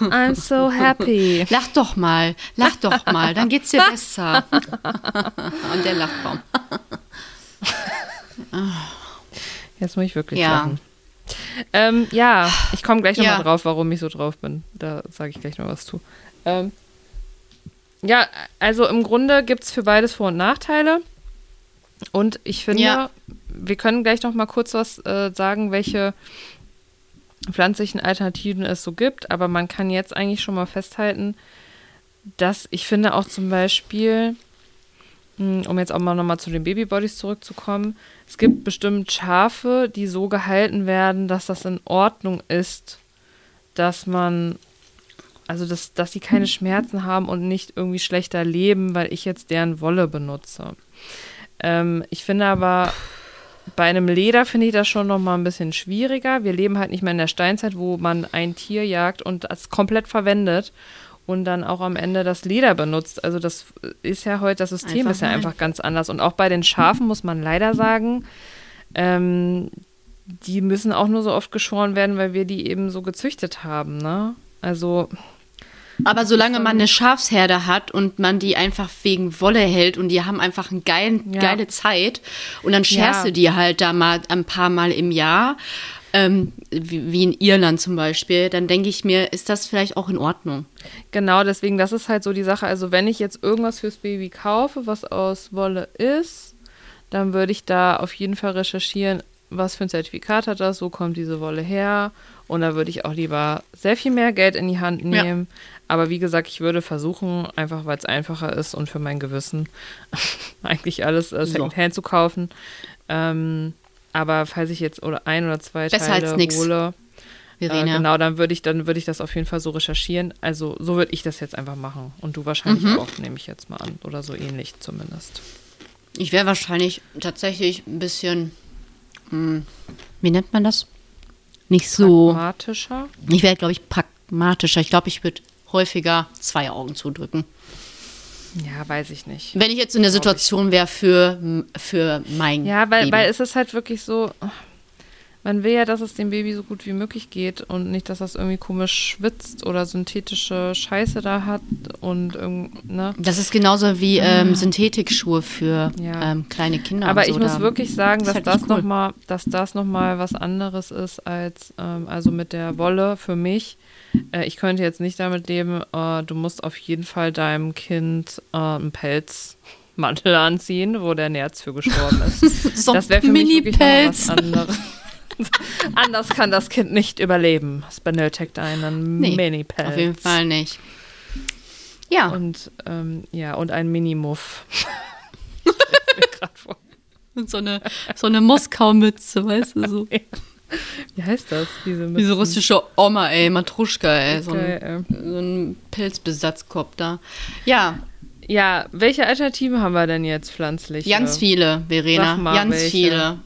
I'm so happy. Lach doch mal. Lach doch mal. Dann geht's dir besser. Und der Lachbaum. Jetzt muss ich wirklich Ja. lachen. Ähm, ja, ich komme gleich nochmal Ja. drauf, warum ich so drauf bin. Da sage ich gleich noch was zu. Ähm, ja, also im Grunde gibt es für beides Vor- und Nachteile. Und ich finde, Ja. wir können gleich noch mal kurz was äh, sagen, welche pflanzlichen Alternativen es so gibt. Aber man kann jetzt eigentlich schon mal festhalten, dass ich finde auch zum Beispiel, mh, um jetzt auch mal nochmal zu den Babybodies zurückzukommen, es gibt bestimmt Schafe, die so gehalten werden, dass das in Ordnung ist, dass man, also dass, dass sie keine Schmerzen haben und nicht irgendwie schlechter leben, weil ich jetzt deren Wolle benutze. Ähm, ich finde aber, bei einem Leder finde ich das schon noch mal ein bisschen schwieriger. Wir leben halt nicht mehr in der Steinzeit, wo man ein Tier jagt und es komplett verwendet und dann auch am Ende das Leder benutzt. Also das ist ja heute, das System Einfach ist ja nein. einfach ganz anders. Und auch bei den Schafen muss man leider sagen, ähm, die müssen auch nur so oft geschoren werden, weil wir die eben so gezüchtet haben. Ne? Also Aber solange man eine Schafsherde hat und man die einfach wegen Wolle hält und die haben einfach eine Ja. geile Zeit und dann scherst Ja. du die halt da mal ein paar Mal im Jahr, ähm, wie, wie in Irland zum Beispiel, dann denke ich mir, ist das vielleicht auch in Ordnung. Genau, deswegen, das ist halt so die Sache. Also, wenn ich jetzt irgendwas fürs Baby kaufe, was aus Wolle ist, dann würde ich da auf jeden Fall recherchieren, was für ein Zertifikat hat das, wo kommt diese Wolle her. Und da würde ich auch lieber sehr viel mehr Geld in die Hand Ja. Aber wie gesagt, ich würde versuchen, einfach weil es einfacher ist und für mein Gewissen [laughs] eigentlich alles äh, So. Secondhand zu kaufen. Ähm, aber falls ich jetzt oder ein oder zwei Besser Teile als hole, äh, genau, dann würde ich, dann würde ich das auf jeden Fall so recherchieren. Also so würde ich das jetzt einfach machen. Und du wahrscheinlich Mhm. auch, nehme ich jetzt mal an. Oder so ähnlich zumindest. Ich wäre wahrscheinlich tatsächlich ein bisschen, hm, wie nennt man das? Nicht so. Pragmatischer. Ich wäre, glaube ich, pragmatischer. Ich glaube, ich würde häufiger zwei Augen zudrücken. Ja, weiß ich nicht. Wenn ich jetzt in der Situation wäre für, für mein Ja, weil, Baby. weil es ist halt wirklich so, man will ja, dass es dem Baby so gut wie möglich geht und nicht, dass das irgendwie komisch schwitzt oder synthetische Scheiße da hat und irgend, ne? Das ist genauso wie ähm, Synthetikschuhe für Ja. ähm, kleine Kinder. Aber so. ich muss wirklich sagen, dass halt das cool. noch mal, dass das noch mal was anderes ist als ähm, also mit der Wolle für mich. Äh, ich könnte jetzt nicht damit leben. Äh, du musst auf jeden Fall deinem Kind äh, einen Pelzmantel anziehen, wo der Nerz für gestorben ist. [laughs] So das wäre für mich wirklich was Mini-Pelz. anderes. [laughs] Anders kann das Kind nicht überleben. Es benötigt einen Nee, Mini-Pelz. Auf jeden Fall nicht. Ja, Und ähm, ja, und ein Mini-Muff. [laughs] Und so eine, so eine Moskau-Mütze, weißt du, so. Wie heißt das? Diese Diese russische Oma, ey, Matruschka, ey. So ein, so ein Pelzbesatzkopf da. Ja, Ja, welche Alternativen haben wir denn jetzt pflanzlich? ganz viele, Verena. Mal, ganz welche. viele.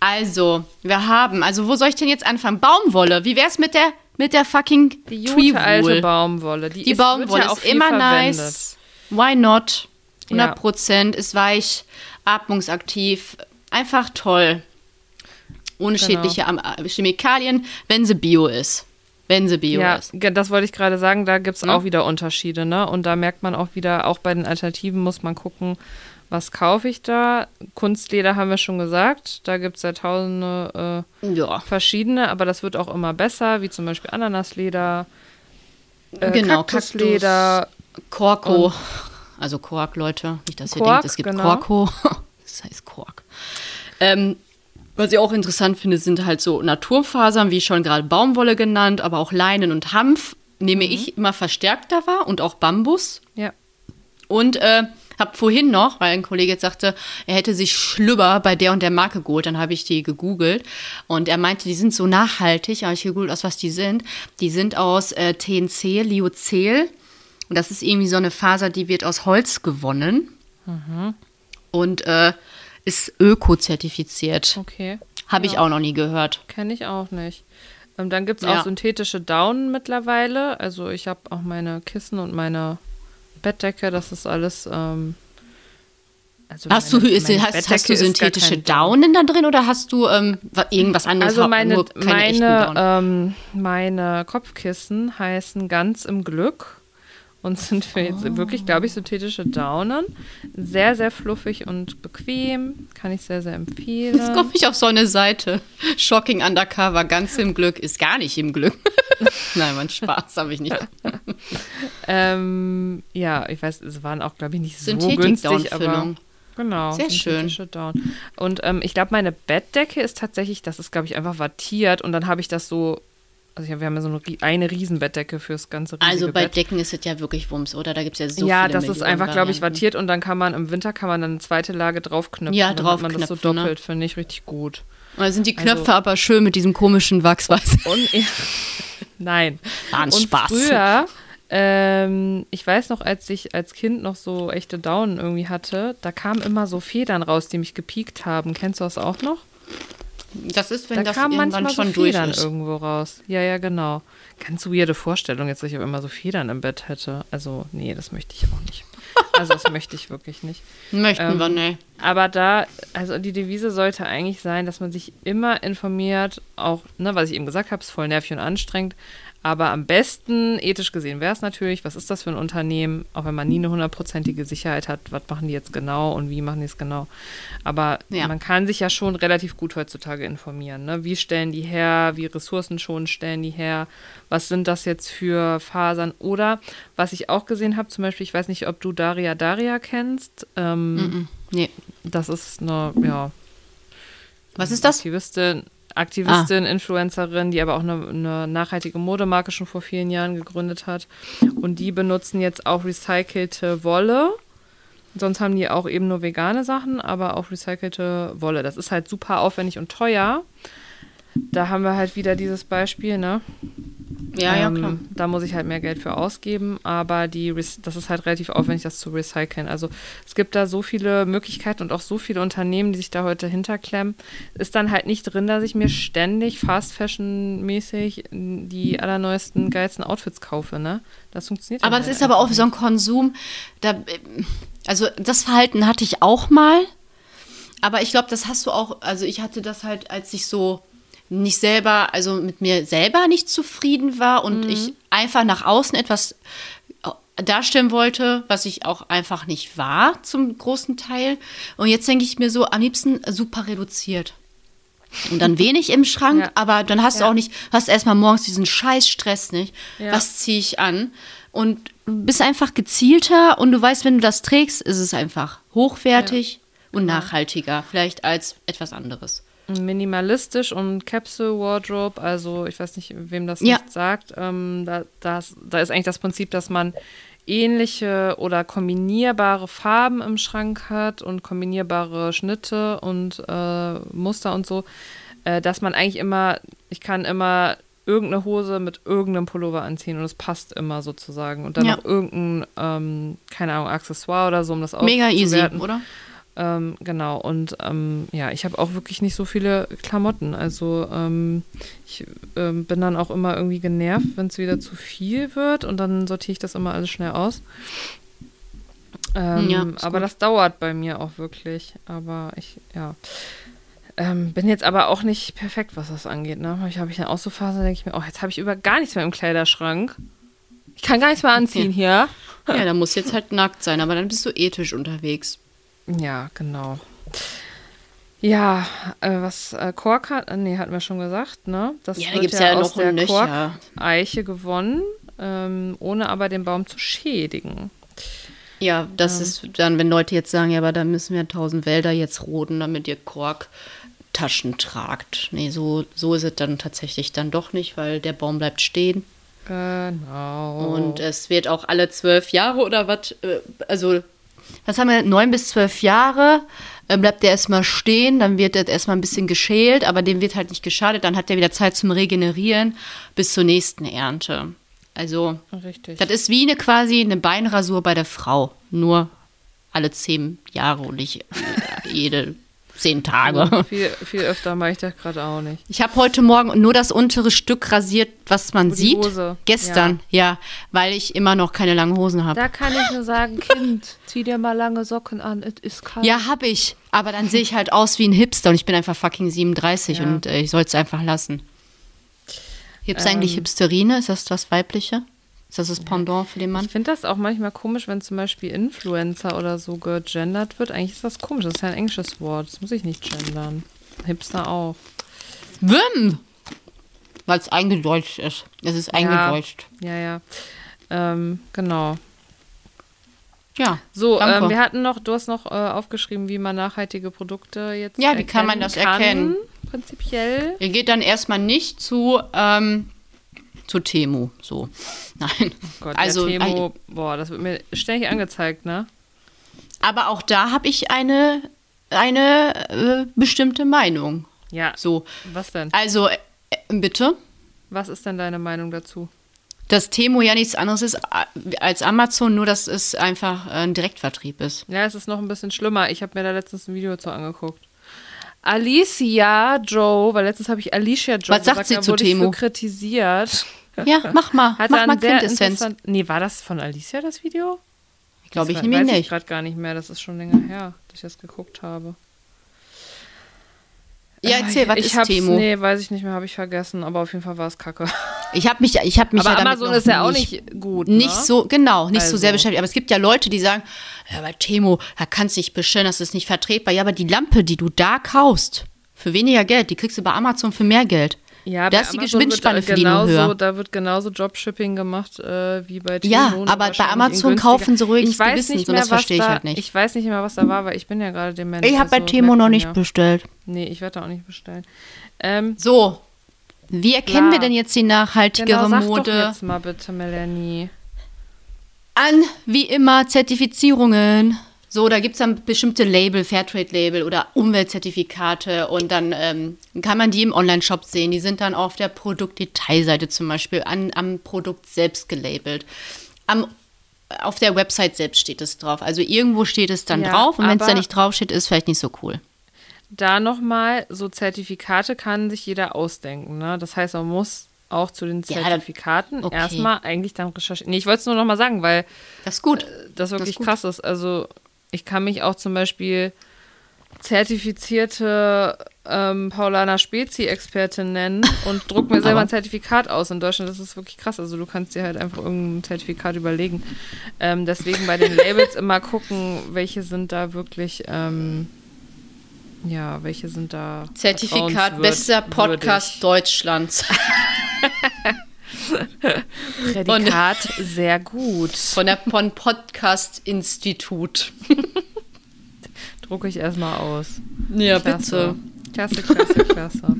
Also, wir haben, also wo soll ich denn jetzt anfangen? Baumwolle. Wie wär's mit der, mit der fucking Die gute alte? Baumwolle. Die, Die ist, Baumwolle ja auch ist immer verwendet. nice. Why not? Ja. 100 Prozent, ist weich, atmungsaktiv, einfach toll. Ohne Genau. schädliche äh, Chemikalien, wenn sie bio ist. Wenn sie bio Ja, ist. das wollte ich gerade sagen, da gibt es Ne? auch wieder Unterschiede, ne? Und da merkt man auch wieder, auch bei den Alternativen muss man gucken, was kaufe ich da. Kunstleder haben wir schon gesagt, da gibt es ja tausende Ja, äh, verschiedene, aber das wird auch immer besser, wie zum Beispiel Ananasleder, äh, genau. Kaktusleder, Korko. Also Kork, Leute. Nicht, dass ihr Kork, denkt, es gibt genau. Korko. [laughs] Das heißt Kork. Ähm, was ich auch interessant finde, sind halt so Naturfasern, wie schon gerade Baumwolle genannt, aber auch Leinen und Hanf. Mhm. Nehme ich immer verstärkter wahr und auch Bambus. ja. Und äh, habe vorhin noch, weil ein Kollege jetzt sagte, er hätte sich Schlüpper bei der und der Marke geholt, dann habe ich die gegoogelt und er meinte, die sind so nachhaltig, habe ich gegoogelt, aus was die sind. Die sind aus äh, TNC, Lyocell und das ist irgendwie so eine Faser, die wird aus Holz gewonnen und äh, ist öko-zertifiziert. Okay. Habe ich auch noch nie gehört. Kenne ich auch nicht. Ähm, dann gibt es Ja. auch synthetische Daunen mittlerweile. Also ich habe auch meine Kissen und meine Bettdecke, das ist alles. Ähm, also Hast meine- du, ist, hast, hast du synthetische. Daunen da drin oder hast du ähm, wa- irgendwas anderes? Also meine, meine, ähm, meine Kopfkissen heißen ganz im Glück und sind für jetzt Oh. wirklich, glaube ich, synthetische Daunen. Sehr, sehr fluffig und bequem. Kann ich sehr, sehr empfehlen. Jetzt komme ich auf so eine Seite. Shocking Undercover, ganz im Glück, ist gar nicht im Glück. [laughs] Nein, mein Spaß habe ich nicht. [laughs] Ähm, ja, ich weiß, es waren auch, glaube ich, nicht so günstig, aber genau. Sehr schön. Und ähm, ich glaube, meine Bettdecke ist tatsächlich, das ist, glaube ich, einfach wattiert und dann habe ich das so, also hab, wir haben ja so eine, eine Riesenbettdecke fürs ganze Also bei Bett. Decken ist es ja wirklich Wumms, oder? Da gibt es ja so ja, das ist Millionen einfach, glaube ich, wattiert und dann kann man im Winter kann man dann eine zweite Lage draufknüpfen. Ja, hat man das so draufknüpfen, ne? doppelt, finde ich richtig gut. Da sind die Also- Knöpfe aber schön mit diesem komischen Wachsweiß. Und [laughs] Nein. War ein und Spaß. früher Ähm, ich weiß noch, als ich als Kind noch so echte Daunen irgendwie hatte, da kamen immer so Federn raus, die mich gepiekt haben. Kennst du das auch noch? Das ist, wenn Da das irgendwann manchmal schon so durch Federn ist. irgendwo raus. Ja, ja, genau. Ganz weirde Vorstellung jetzt, dass ich immer so Federn im Bett hätte. Also, nee, das möchte ich auch nicht. [laughs] Also, das möchte ich wirklich nicht. Möchten Ähm, wir, ne. Aber da, also die Devise sollte eigentlich sein, dass man sich immer informiert, auch, ne, was ich eben gesagt habe, ist voll nervig und anstrengend. Aber am besten, ethisch gesehen, wäre es natürlich, was ist das für ein Unternehmen, auch wenn man nie eine hundertprozentige Sicherheit hat, was machen die jetzt genau und wie machen die es genau. Aber Ja. man kann sich ja schon relativ gut heutzutage informieren. Ne? Wie stellen die her, wie ressourcenschonend stellen die her, was sind das jetzt für Fasern? Oder was ich auch gesehen habe, zum Beispiel, ich weiß nicht, ob du Daria Daria kennst. Ähm, Mhm. Nee. das ist eine, ja, Was ist das? Aktivistin, Aktivistin, Influencerin, die aber auch eine, eine nachhaltige Modemarke schon vor vielen Jahren gegründet hat. Und die benutzen jetzt auch recycelte Wolle. Sonst haben die auch eben nur vegane Sachen, aber auch recycelte Wolle. Das ist halt super aufwendig und teuer. Da haben wir halt wieder dieses Beispiel, ne? Ja, ja, Ähm, klar. Da muss ich halt mehr Geld für ausgeben, aber die, das ist halt relativ aufwendig, das zu recyceln. Also es gibt da so viele Möglichkeiten und auch so viele Unternehmen, die sich da heute hinterklemmen. Ist dann halt nicht drin, dass ich mir ständig Fast Fashion mäßig die allerneuesten, geilsten Outfits kaufe, ne? Das funktioniert Aber das halt ist aber auch so ein Konsum. Da, also das Verhalten hatte ich auch mal. Aber ich glaube, das hast du auch, also ich hatte das halt, als ich so nicht selber, also mit mir selber nicht zufrieden war und ich einfach nach außen etwas darstellen wollte, was ich auch einfach nicht war zum großen Teil. Und jetzt denke ich mir so, am liebsten super reduziert. Und dann wenig im [laughs] Schrank, Ja. aber dann hast du Ja. auch nicht, hast erstmal morgens diesen scheiß Stress nicht. Ja. Was ziehe ich an? Und du bist einfach gezielter und du weißt, wenn du das trägst, ist es einfach hochwertig und Genau. nachhaltiger, vielleicht als etwas anderes. Minimalistisch und Capsule Wardrobe, also ich weiß nicht, wem das Ja. nicht sagt, ähm, da, das, da ist eigentlich das Prinzip, dass man ähnliche oder kombinierbare Farben im Schrank hat und kombinierbare Schnitte und äh, Muster und so, äh, dass man eigentlich immer, ich kann immer irgendeine Hose mit irgendeinem Pullover anziehen und es passt immer sozusagen und dann Ja. noch irgendein, ähm, keine Ahnung, Accessoire oder so, um das Mega easy, oder? Ähm, genau, und ähm, ja, ich habe auch wirklich nicht so viele Klamotten. Also ähm, ich ähm, bin dann auch immer irgendwie genervt, wenn es wieder zu viel wird und dann sortiere ich das immer alles schnell aus. Ähm, Ja, aber gut. das dauert bei mir auch wirklich. Aber ich, ja. Ähm, bin jetzt aber auch nicht perfekt, was das angeht. Ne? Ich habe ich eine Auszuphase, denke ich mir, oh, jetzt habe ich über gar nichts mehr im Kleiderschrank. Ich kann gar nichts mehr anziehen hier. Ja, da muss jetzt halt nackt sein, aber dann bist du ethisch unterwegs. Ja, genau. Ja, äh, was äh, Kork hat, äh, nee, hatten wir schon gesagt, ne? Das Ja, da wird gibt's ja aus noch der und nöcher. Kork-Eiche gewonnen, ähm, ohne aber den Baum zu schädigen. Ja, das ist dann, wenn Leute jetzt sagen, ja, aber da müssen wir tausend Wälder jetzt roden, damit ihr Korktaschen tragt. Nee, so, so ist es dann tatsächlich dann doch nicht, weil der Baum bleibt stehen. Genau. Und es wird auch alle zwölf Jahre oder was, äh, also, was haben wir, neun bis zwölf Jahre, äh, bleibt der erstmal stehen, dann wird er erstmal ein bisschen geschält, aber dem wird halt nicht geschadet, dann hat er wieder Zeit zum Regenerieren bis zur nächsten Ernte. Also, Richtig. das ist wie eine quasi eine Beinrasur bei der Frau, nur alle zehn Jahre und nicht äh, jede zehn Tage. viel, viel öfter mache ich das gerade auch nicht. Ich habe heute Morgen nur das untere Stück rasiert, was man die sieht. Hose, Gestern, ja. weil ich immer noch keine langen Hosen habe. Da kann ich nur sagen, Kind, zieh dir mal lange Socken an, es ist kalt. Ja, habe ich. Aber dann sehe ich halt aus wie ein Hipster und ich bin einfach fucking 37 Ja. und äh, ich soll es einfach lassen. Hipster Ähm. eigentlich Hipsterine? Ist das das Weibliche? Ist das das Pendant für den Mann? Ich finde das auch manchmal komisch, wenn zum Beispiel Influencer oder so gegendert wird. Eigentlich ist das komisch. Das ist ja ein englisches Wort. Das muss ich nicht gendern. Hipster auch. Wim! Weil es eingedeutscht ist. Es ist eingedeutscht. Ja, ja. Ähm, genau. Ja. So, ähm, wir hatten noch, du hast noch äh, aufgeschrieben, wie man nachhaltige Produkte jetzt Ja, wie kann man das erkennen? Prinzipiell. Ihr geht dann erstmal nicht zu, ähm, zu Temu. So. [laughs] Nein. Gott, also, der Temo, boah, das wird mir ständig angezeigt, ne? aber auch da habe ich eine, eine äh, bestimmte Meinung. Ja. So. Was denn? Also, äh, bitte. Was ist denn deine Meinung dazu? Dass Temo ja nichts anderes ist äh, als Amazon, nur dass es einfach ein Direktvertrieb ist. Ja, es ist noch ein bisschen schlimmer. Ich habe mir da letztens ein Video zu angeguckt. Alicia Joe, weil letztens habe ich Alicia Joe Was sagt gesagt, sie zu wurde Temo? Ich kritisiert. Ja, mach mal. Hat mach mal Quintessenz. Nee, war das von Alicia das Video? Glaube ich nämlich weiß ich nicht. gerade gar nicht mehr. Das ist schon länger her, dass ich das geguckt habe. Ja, erzähl, was ich ist Temo? Nee, weiß ich nicht mehr, habe ich vergessen. Aber auf jeden Fall war es kacke. Ich habe mich, ich habe mich aber ja Amazon ist ja auch nicht, gut. nicht ne? so genau, nicht so Also. sehr beschäftigt. Aber es gibt ja Leute, die sagen, ja, bei Temo, da kannst du nicht bestellen, das ist nicht vertretbar. Ja, aber die Lampe, die du da kaufst, für weniger Geld, die kriegst du bei Amazon für mehr Geld. Ja, da bei ist die Gewinnspanne wird, für die nur genauso, höher. Da wird genauso Dropshipping gemacht äh, wie bei Temo. Ja, aber bei Amazon kaufen sie ruhiges ich weiß Gewissens nicht mehr, das verstehe ich halt nicht. Ich weiß nicht mehr, was da war, weil ich bin ja gerade dement. Ich habe bei also Temo merkt noch nicht ja. bestellt. Nee, ich werde da auch nicht bestellen. Ähm, So, wie erkennen Klar. wir denn jetzt die nachhaltigere genau, sag doch Mode? jetzt mal bitte, Melanie. An, wie immer, Zertifizierungen. So, da gibt es dann bestimmte Label, Fairtrade-Label oder Umweltzertifikate und dann ähm, kann man die im Online-Shop sehen. Die sind dann auf der Produktdetailseite zum Beispiel an, am Produkt selbst gelabelt. Am, auf der Website selbst steht es drauf. Also irgendwo steht es dann Ja, drauf und wenn es da nicht drauf steht, ist vielleicht nicht so cool. Da nochmal, so Zertifikate kann sich jeder ausdenken. Ne? Das heißt, man muss auch zu den Ja, Zertifikaten okay. erstmal eigentlich dann recherchieren. Nee, ich wollte es nur nochmal sagen, weil Das gut. das wirklich ist gut. krass ist. Also ich kann mich auch zum Beispiel zertifizierte ähm, Paulaner Spezi-Expertin nennen [laughs] und druck mir selber ein Zertifikat aus in Deutschland. Das ist wirklich krass. Also du kannst dir halt einfach irgendein Zertifikat überlegen. Ähm, deswegen bei den [laughs] Labels immer gucken, welche sind da wirklich, ähm, ja, welche sind da Zertifikat bester Podcast. Deutschlands. Prädikat sehr gut. Von der von Podcast Institut. Drucke ich erstmal aus. Ja, Klasse. Klasse, klasse, klasse.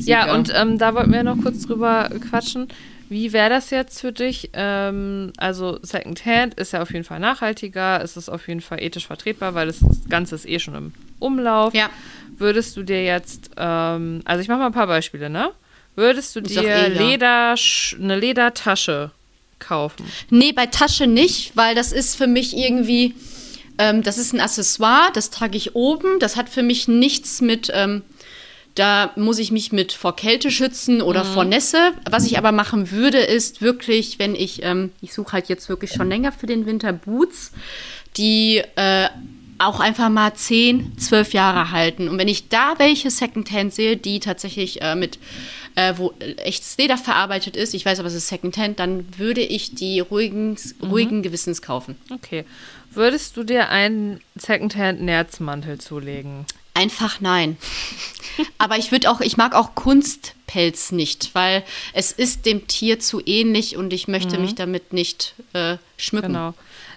Ja, und ähm, da wollten wir noch kurz drüber quatschen. Wie wäre das jetzt für dich? Ähm, also Secondhand ist ja auf jeden Fall nachhaltiger, es ist auf jeden Fall ethisch vertretbar, weil das Ganze ist eh schon im Umlauf. Ja. Würdest du dir jetzt, ähm, also ich mache mal ein paar Beispiele, ne? Würdest du Ist dir eh. Leder, eine Ledertasche kaufen? Nee, bei Tasche nicht, weil das ist für mich irgendwie, ähm, das ist ein Accessoire, das trage ich oben. Das hat für mich nichts mit, ähm, da muss ich mich mit vor Kälte schützen oder vor Nässe. Was ich aber machen würde, ist wirklich, wenn ich, ähm, ich suche halt jetzt wirklich schon länger für den Winter Boots, die äh, auch einfach mal 10, 12 Jahre halten. Und wenn ich da welche Secondhand sehe, die tatsächlich äh, mit, äh, wo echtes Leder verarbeitet ist, ich weiß aber, es ist Secondhand, dann würde ich die ruhigen, ruhigen Gewissens kaufen. Okay. Würdest du dir einen Secondhand-Nerzmantel zulegen? Einfach nein. Aber ich würde auch, ich mag auch Kunstpelz nicht, weil es ist dem Tier zu ähnlich und ich möchte mich damit nicht äh, schmücken. Genau.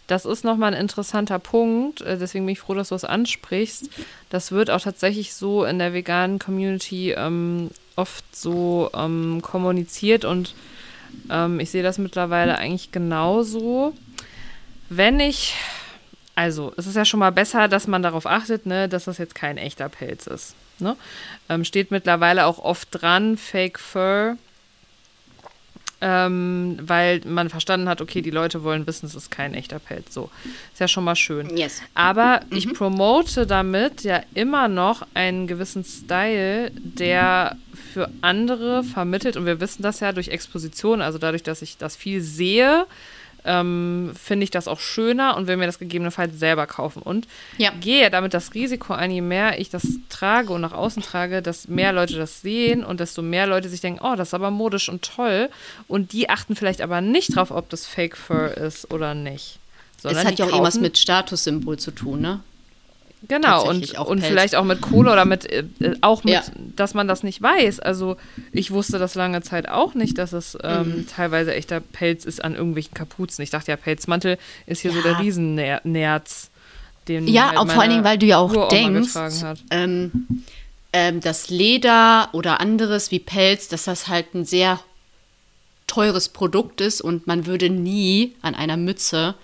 Das ist nochmal ein interessanter Punkt. äh, Deswegen bin ich froh, dass du es ansprichst. Das wird auch tatsächlich so in der veganen Community ähm, oft so ähm, kommuniziert und ähm, ich sehe das mittlerweile eigentlich genauso. Wenn ich, also es ist ja schon mal besser, dass man darauf achtet, ne, dass das jetzt kein echter Pelz ist. Ne? Ähm, steht mittlerweile auch oft dran, Fake Fur ähm, weil man verstanden hat, okay, die Leute wollen wissen, es ist kein echter Pelz. So, ist ja schon mal schön. Yes. Aber ich promote damit ja immer noch einen gewissen Style, der für andere vermittelt, und wir wissen das ja durch Exposition, also dadurch, dass ich das viel sehe, ähm, finde ich das auch schöner und will mir das gegebenenfalls selber kaufen. Und Ja. gehe damit das Risiko ein, je mehr ich das trage und nach außen trage, dass mehr Leute das sehen und desto mehr Leute sich denken, oh, das ist aber modisch und toll. Und die achten vielleicht aber nicht drauf, ob das Fake Fur ist oder nicht. Es Sondern hat die ja auch irgendwas mit Statussymbol zu tun, ne? Genau, und, und vielleicht auch mit Kohle oder mit, äh, äh, auch mit, Ja. dass man das nicht weiß. Also ich wusste das lange Zeit auch nicht, dass es ähm, Mhm. teilweise echter Pelz ist an irgendwelchen Kapuzen. Ich dachte ja, Pelzmantel ist hier so Ja. der Riesennerz, den Ja, halt auch vor allen Dingen, weil du ja auch Uroma denkst, ähm, ähm, das Leder oder anderes wie Pelz, dass das halt ein sehr teures Produkt ist und man würde nie an einer Mütze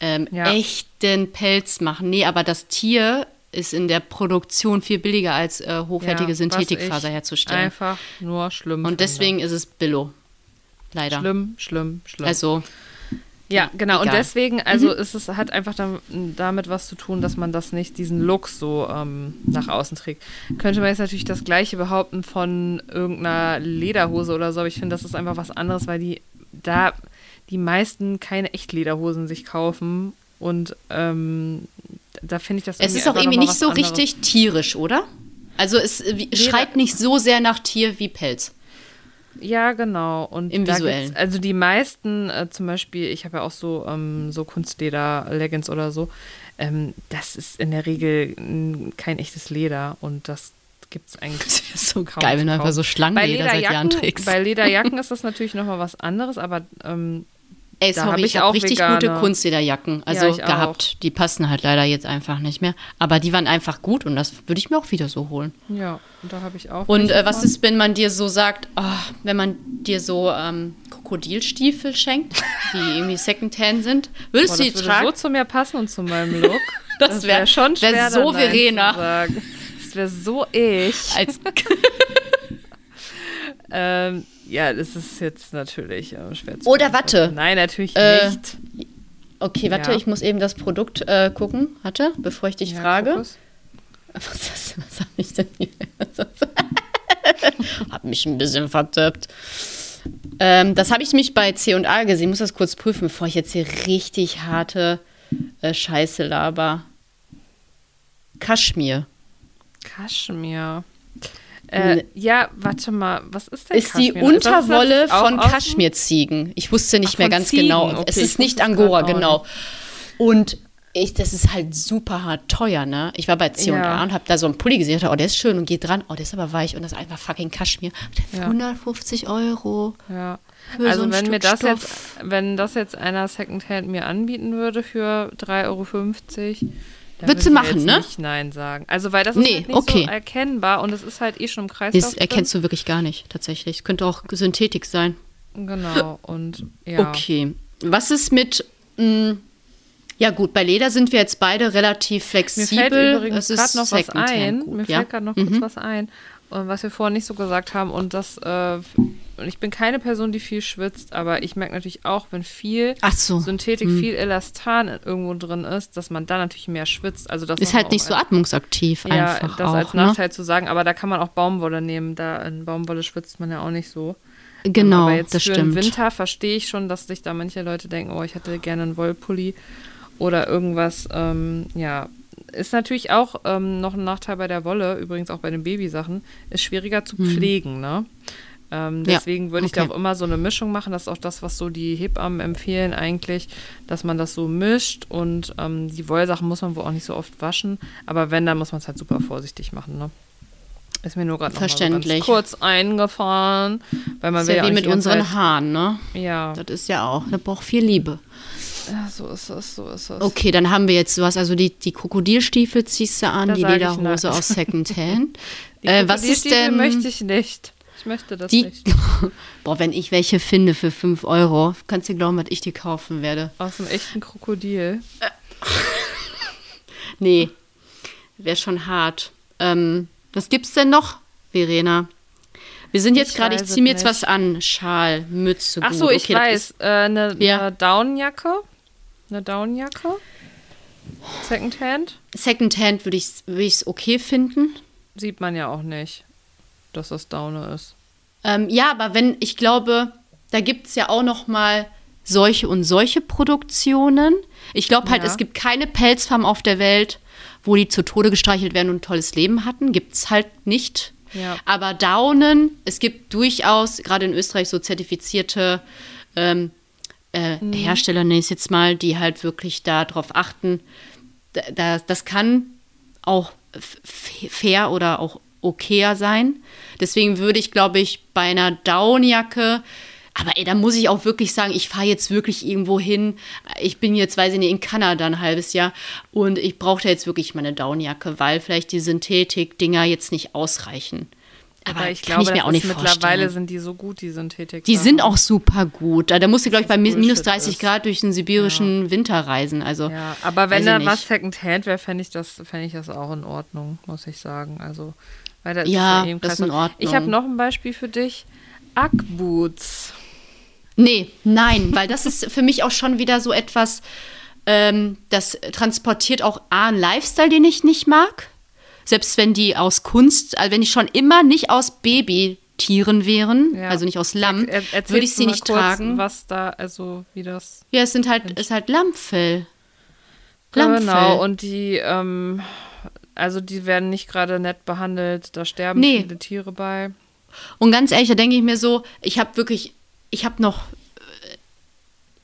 ähm, Ja. echten Pelz machen. Nee, aber das Tier ist in der Produktion viel billiger als äh, hochwertige Ja, Synthetikfaser herzustellen. Einfach nur schlimm. Und deswegen ist es Billo. Leider. Schlimm, schlimm, schlimm. Also, ja, genau. Und egal. deswegen, also ist es hat einfach dam- damit was zu tun, dass man das nicht, diesen Look so ähm, nach außen trägt. Könnte man jetzt natürlich das gleiche behaupten von irgendeiner Lederhose oder so, aber ich finde, das ist einfach was anderes, weil die da die meisten keine Echtlederhosen sich kaufen und ähm, da finde ich das es ist auch irgendwie nicht so anderes. richtig tierisch, oder? Also es äh, wie- schreit nicht so sehr nach Tier wie Pelz. Ja, genau. Und Im Visuellen. also die meisten, äh, zum Beispiel, ich habe ja auch so, ähm, so Kunstleder-Leggings oder so, ähm, das ist in der Regel kein echtes Leder und das gibt es eigentlich Das ist so kaum geil, wenn du einfach so Schlangenleder seit Jahren trägst. bei Lederjacken ist das natürlich nochmal was anderes, aber ähm, Ey, Da sorry, hab ich ich habe auch richtig vegane. gute Kunstlederjacken. Also ich gehabt. Die passen halt leider jetzt einfach nicht mehr. Aber die waren einfach gut und das würde ich mir auch wieder so holen. ja, und da habe ich auch. Und äh, was ist, wenn man dir so sagt, ah, wenn man dir so ähm, Krokodilstiefel schenkt, die [laughs] irgendwie Secondhand sind, würdest Boah, du das die würde tragen? so zu mir passen und zu meinem [laughs] Look. Das wär- wär schon wär schwer, so da Nein Verena. Das wäre so ich. Als, [laughs] Ähm, ja, das ist jetzt natürlich äh, schwer zu Oder. Watte. Nein, natürlich Äh, nicht. okay, warte, Ja. ich muss eben das Produkt äh, gucken. Warte, bevor ich dich Ja, frage. Kokos. Was, ist- was habe ich denn hier? [laughs] hab mich ein bisschen vertippt. Ähm, das habe ich nämlich bei C&A gesehen. Ich muss das kurz prüfen, bevor ich jetzt hier richtig harte äh, Scheiße laber. Kaschmir. Kaschmir. Äh, ja, warte mal, was ist denn Ist die Kaschmir? Ist das Unterwolle auch von Kaschmirziegen. Ich wusste nicht Ach, mehr ganz Ziegen. genau. Okay, es ist nicht Angora, genau. Und ich, das ist halt super hart teuer, ne? Ich war bei C&A Ja. und habe da so einen Pulli gesehen. Ich dachte, oh, der ist schön und geht dran. Oh, der ist aber weich und das ist einfach fucking Kaschmir. Ja. 150 Euro. Ja. So Also ein wenn mir Stück das Stoff. jetzt, wenn das jetzt einer Secondhand mir anbieten würde für 3,50 Euro, Würdest du machen, ne? nicht Nein sagen. Also weil das Nee, ist halt nicht okay. so erkennbar und es ist halt eh schon im Kreislauf. Das erkennst du wirklich gar nicht, tatsächlich. Es könnte auch Synthetik sein. Genau. Und ja. Okay. Was ist mit. Mh, ja, gut, bei Leder sind wir jetzt beide relativ Mir flexibel. fällt übrigens gerade noch was ein. gut, Mir ja? fällt gerade noch kurz was ein, was wir vorhin nicht so gesagt haben. Und das, äh, und ich bin keine Person, die viel schwitzt, aber ich merke natürlich auch, wenn viel so. Synthetik, viel Elastan irgendwo drin ist, dass man dann natürlich mehr schwitzt. Also das Ist halt nicht so atmungsaktiv Ja, einfach das auch. als ne? Nachteil zu sagen, aber da kann man auch Baumwolle nehmen. Da in Baumwolle schwitzt man ja auch nicht so. Genau, aber jetzt das für stimmt. den Winter verstehe ich schon, dass sich da manche Leute denken, oh, ich hätte gerne einen Wollpulli oder irgendwas. Ähm, ja, ist natürlich auch ähm, noch ein Nachteil bei der Wolle, übrigens auch bei den Babysachen, ist schwieriger zu pflegen, ne? Ähm, Mhm. Ja, deswegen würde ich da okay. auch immer so eine Mischung machen. Das ist auch das, was so die Hebammen empfehlen eigentlich, dass man das so mischt und ähm, die Wollsachen muss man wohl auch nicht so oft waschen. Aber wenn, dann muss man es halt super vorsichtig machen, ne? Ist mir nur gerade so kurz eingefahren, weil man ist will ja wie mit unseren Zeit- Haaren, ne? Ja, Das ist ja auch. Das braucht viel Liebe. Ja, so ist es, so ist es. Okay, dann haben wir jetzt sowas. Also die, die Krokodilstiefel ziehst du an, Da die ich Lederhose aus Secondhand. Die [laughs] äh, was ist denn. möchte ich nicht. Ich möchte das die, nicht. [laughs] boah, wenn ich welche finde für 5 Euro, kannst du glauben, was ich die kaufen werde. Aus einem echten Krokodil. [laughs] Nee, wäre schon hart. Ähm, was gibt's denn noch, Verena? Wir sind jetzt Ich gerade, ich weiß ziehe mir jetzt was an. Schal, Mütze, Ach so, ich okay, weiß. Äh, Eine Ja. eine Downjacke. Eine Downjacke. Secondhand. Secondhand würde ich es würd okay finden. Sieht man ja auch nicht, dass das Daune ist. Ähm, ja, aber wenn, ich glaube, da gibt es ja auch noch mal solche und solche Produktionen. Ich glaube halt, Ja. es gibt keine Pelzfarm auf der Welt, wo die zu Tode gestreichelt werden und ein tolles Leben hatten. Gibt es halt nicht. Ja. Aber Daunen, es gibt durchaus, gerade in Österreich, so zertifizierte ähm, äh, Mhm. Hersteller, nenne ich es jetzt mal, die halt wirklich darauf achten. Da, da, das kann auch fair oder auch okayer sein. Deswegen würde ich, glaube ich, bei einer Downjacke, aber ey, da muss ich auch wirklich sagen, ich fahre jetzt wirklich irgendwo hin. Ich bin jetzt, weiß ich nicht, in Kanada ein halbes Jahr und ich brauche da jetzt wirklich meine Downjacke, weil vielleicht die Synthetik-Dinger jetzt nicht ausreichen. Aber, Aber ich glaube, ich mir das auch nicht ist mittlerweile vorstellen. sind die so gut, die Synthetik. Die sind auch super gut. Da da musst du, glaube ich, bei Das mi- minus Bullshit 30 ist. Grad durch den sibirischen Winter reisen. Also, Ja, aber wenn da was Secondhand wäre, fände ich, das, fänd ich das auch in Ordnung, muss ich sagen. Also, weil da Ja, eh im das ist in. Ordnung. Ich habe noch ein Beispiel für dich. Ackboots. Nee, nein, weil das ist für mich auch schon wieder so etwas, ähm, das transportiert auch A, einen Lifestyle, den ich nicht mag. Selbst wenn die aus Kunst, also wenn die schon immer nicht aus Babytieren wären, Ja. also nicht aus Lamm, Er- würde ich sie nicht tragen. Was da, also wie das. Ja, es sind halt, ist halt Lammfell. Lammfell. Genau, und die, ähm, also die werden nicht gerade nett behandelt, da sterben Nee. viele Tiere bei. Und ganz ehrlich, da denke ich mir so, ich habe wirklich, ich habe noch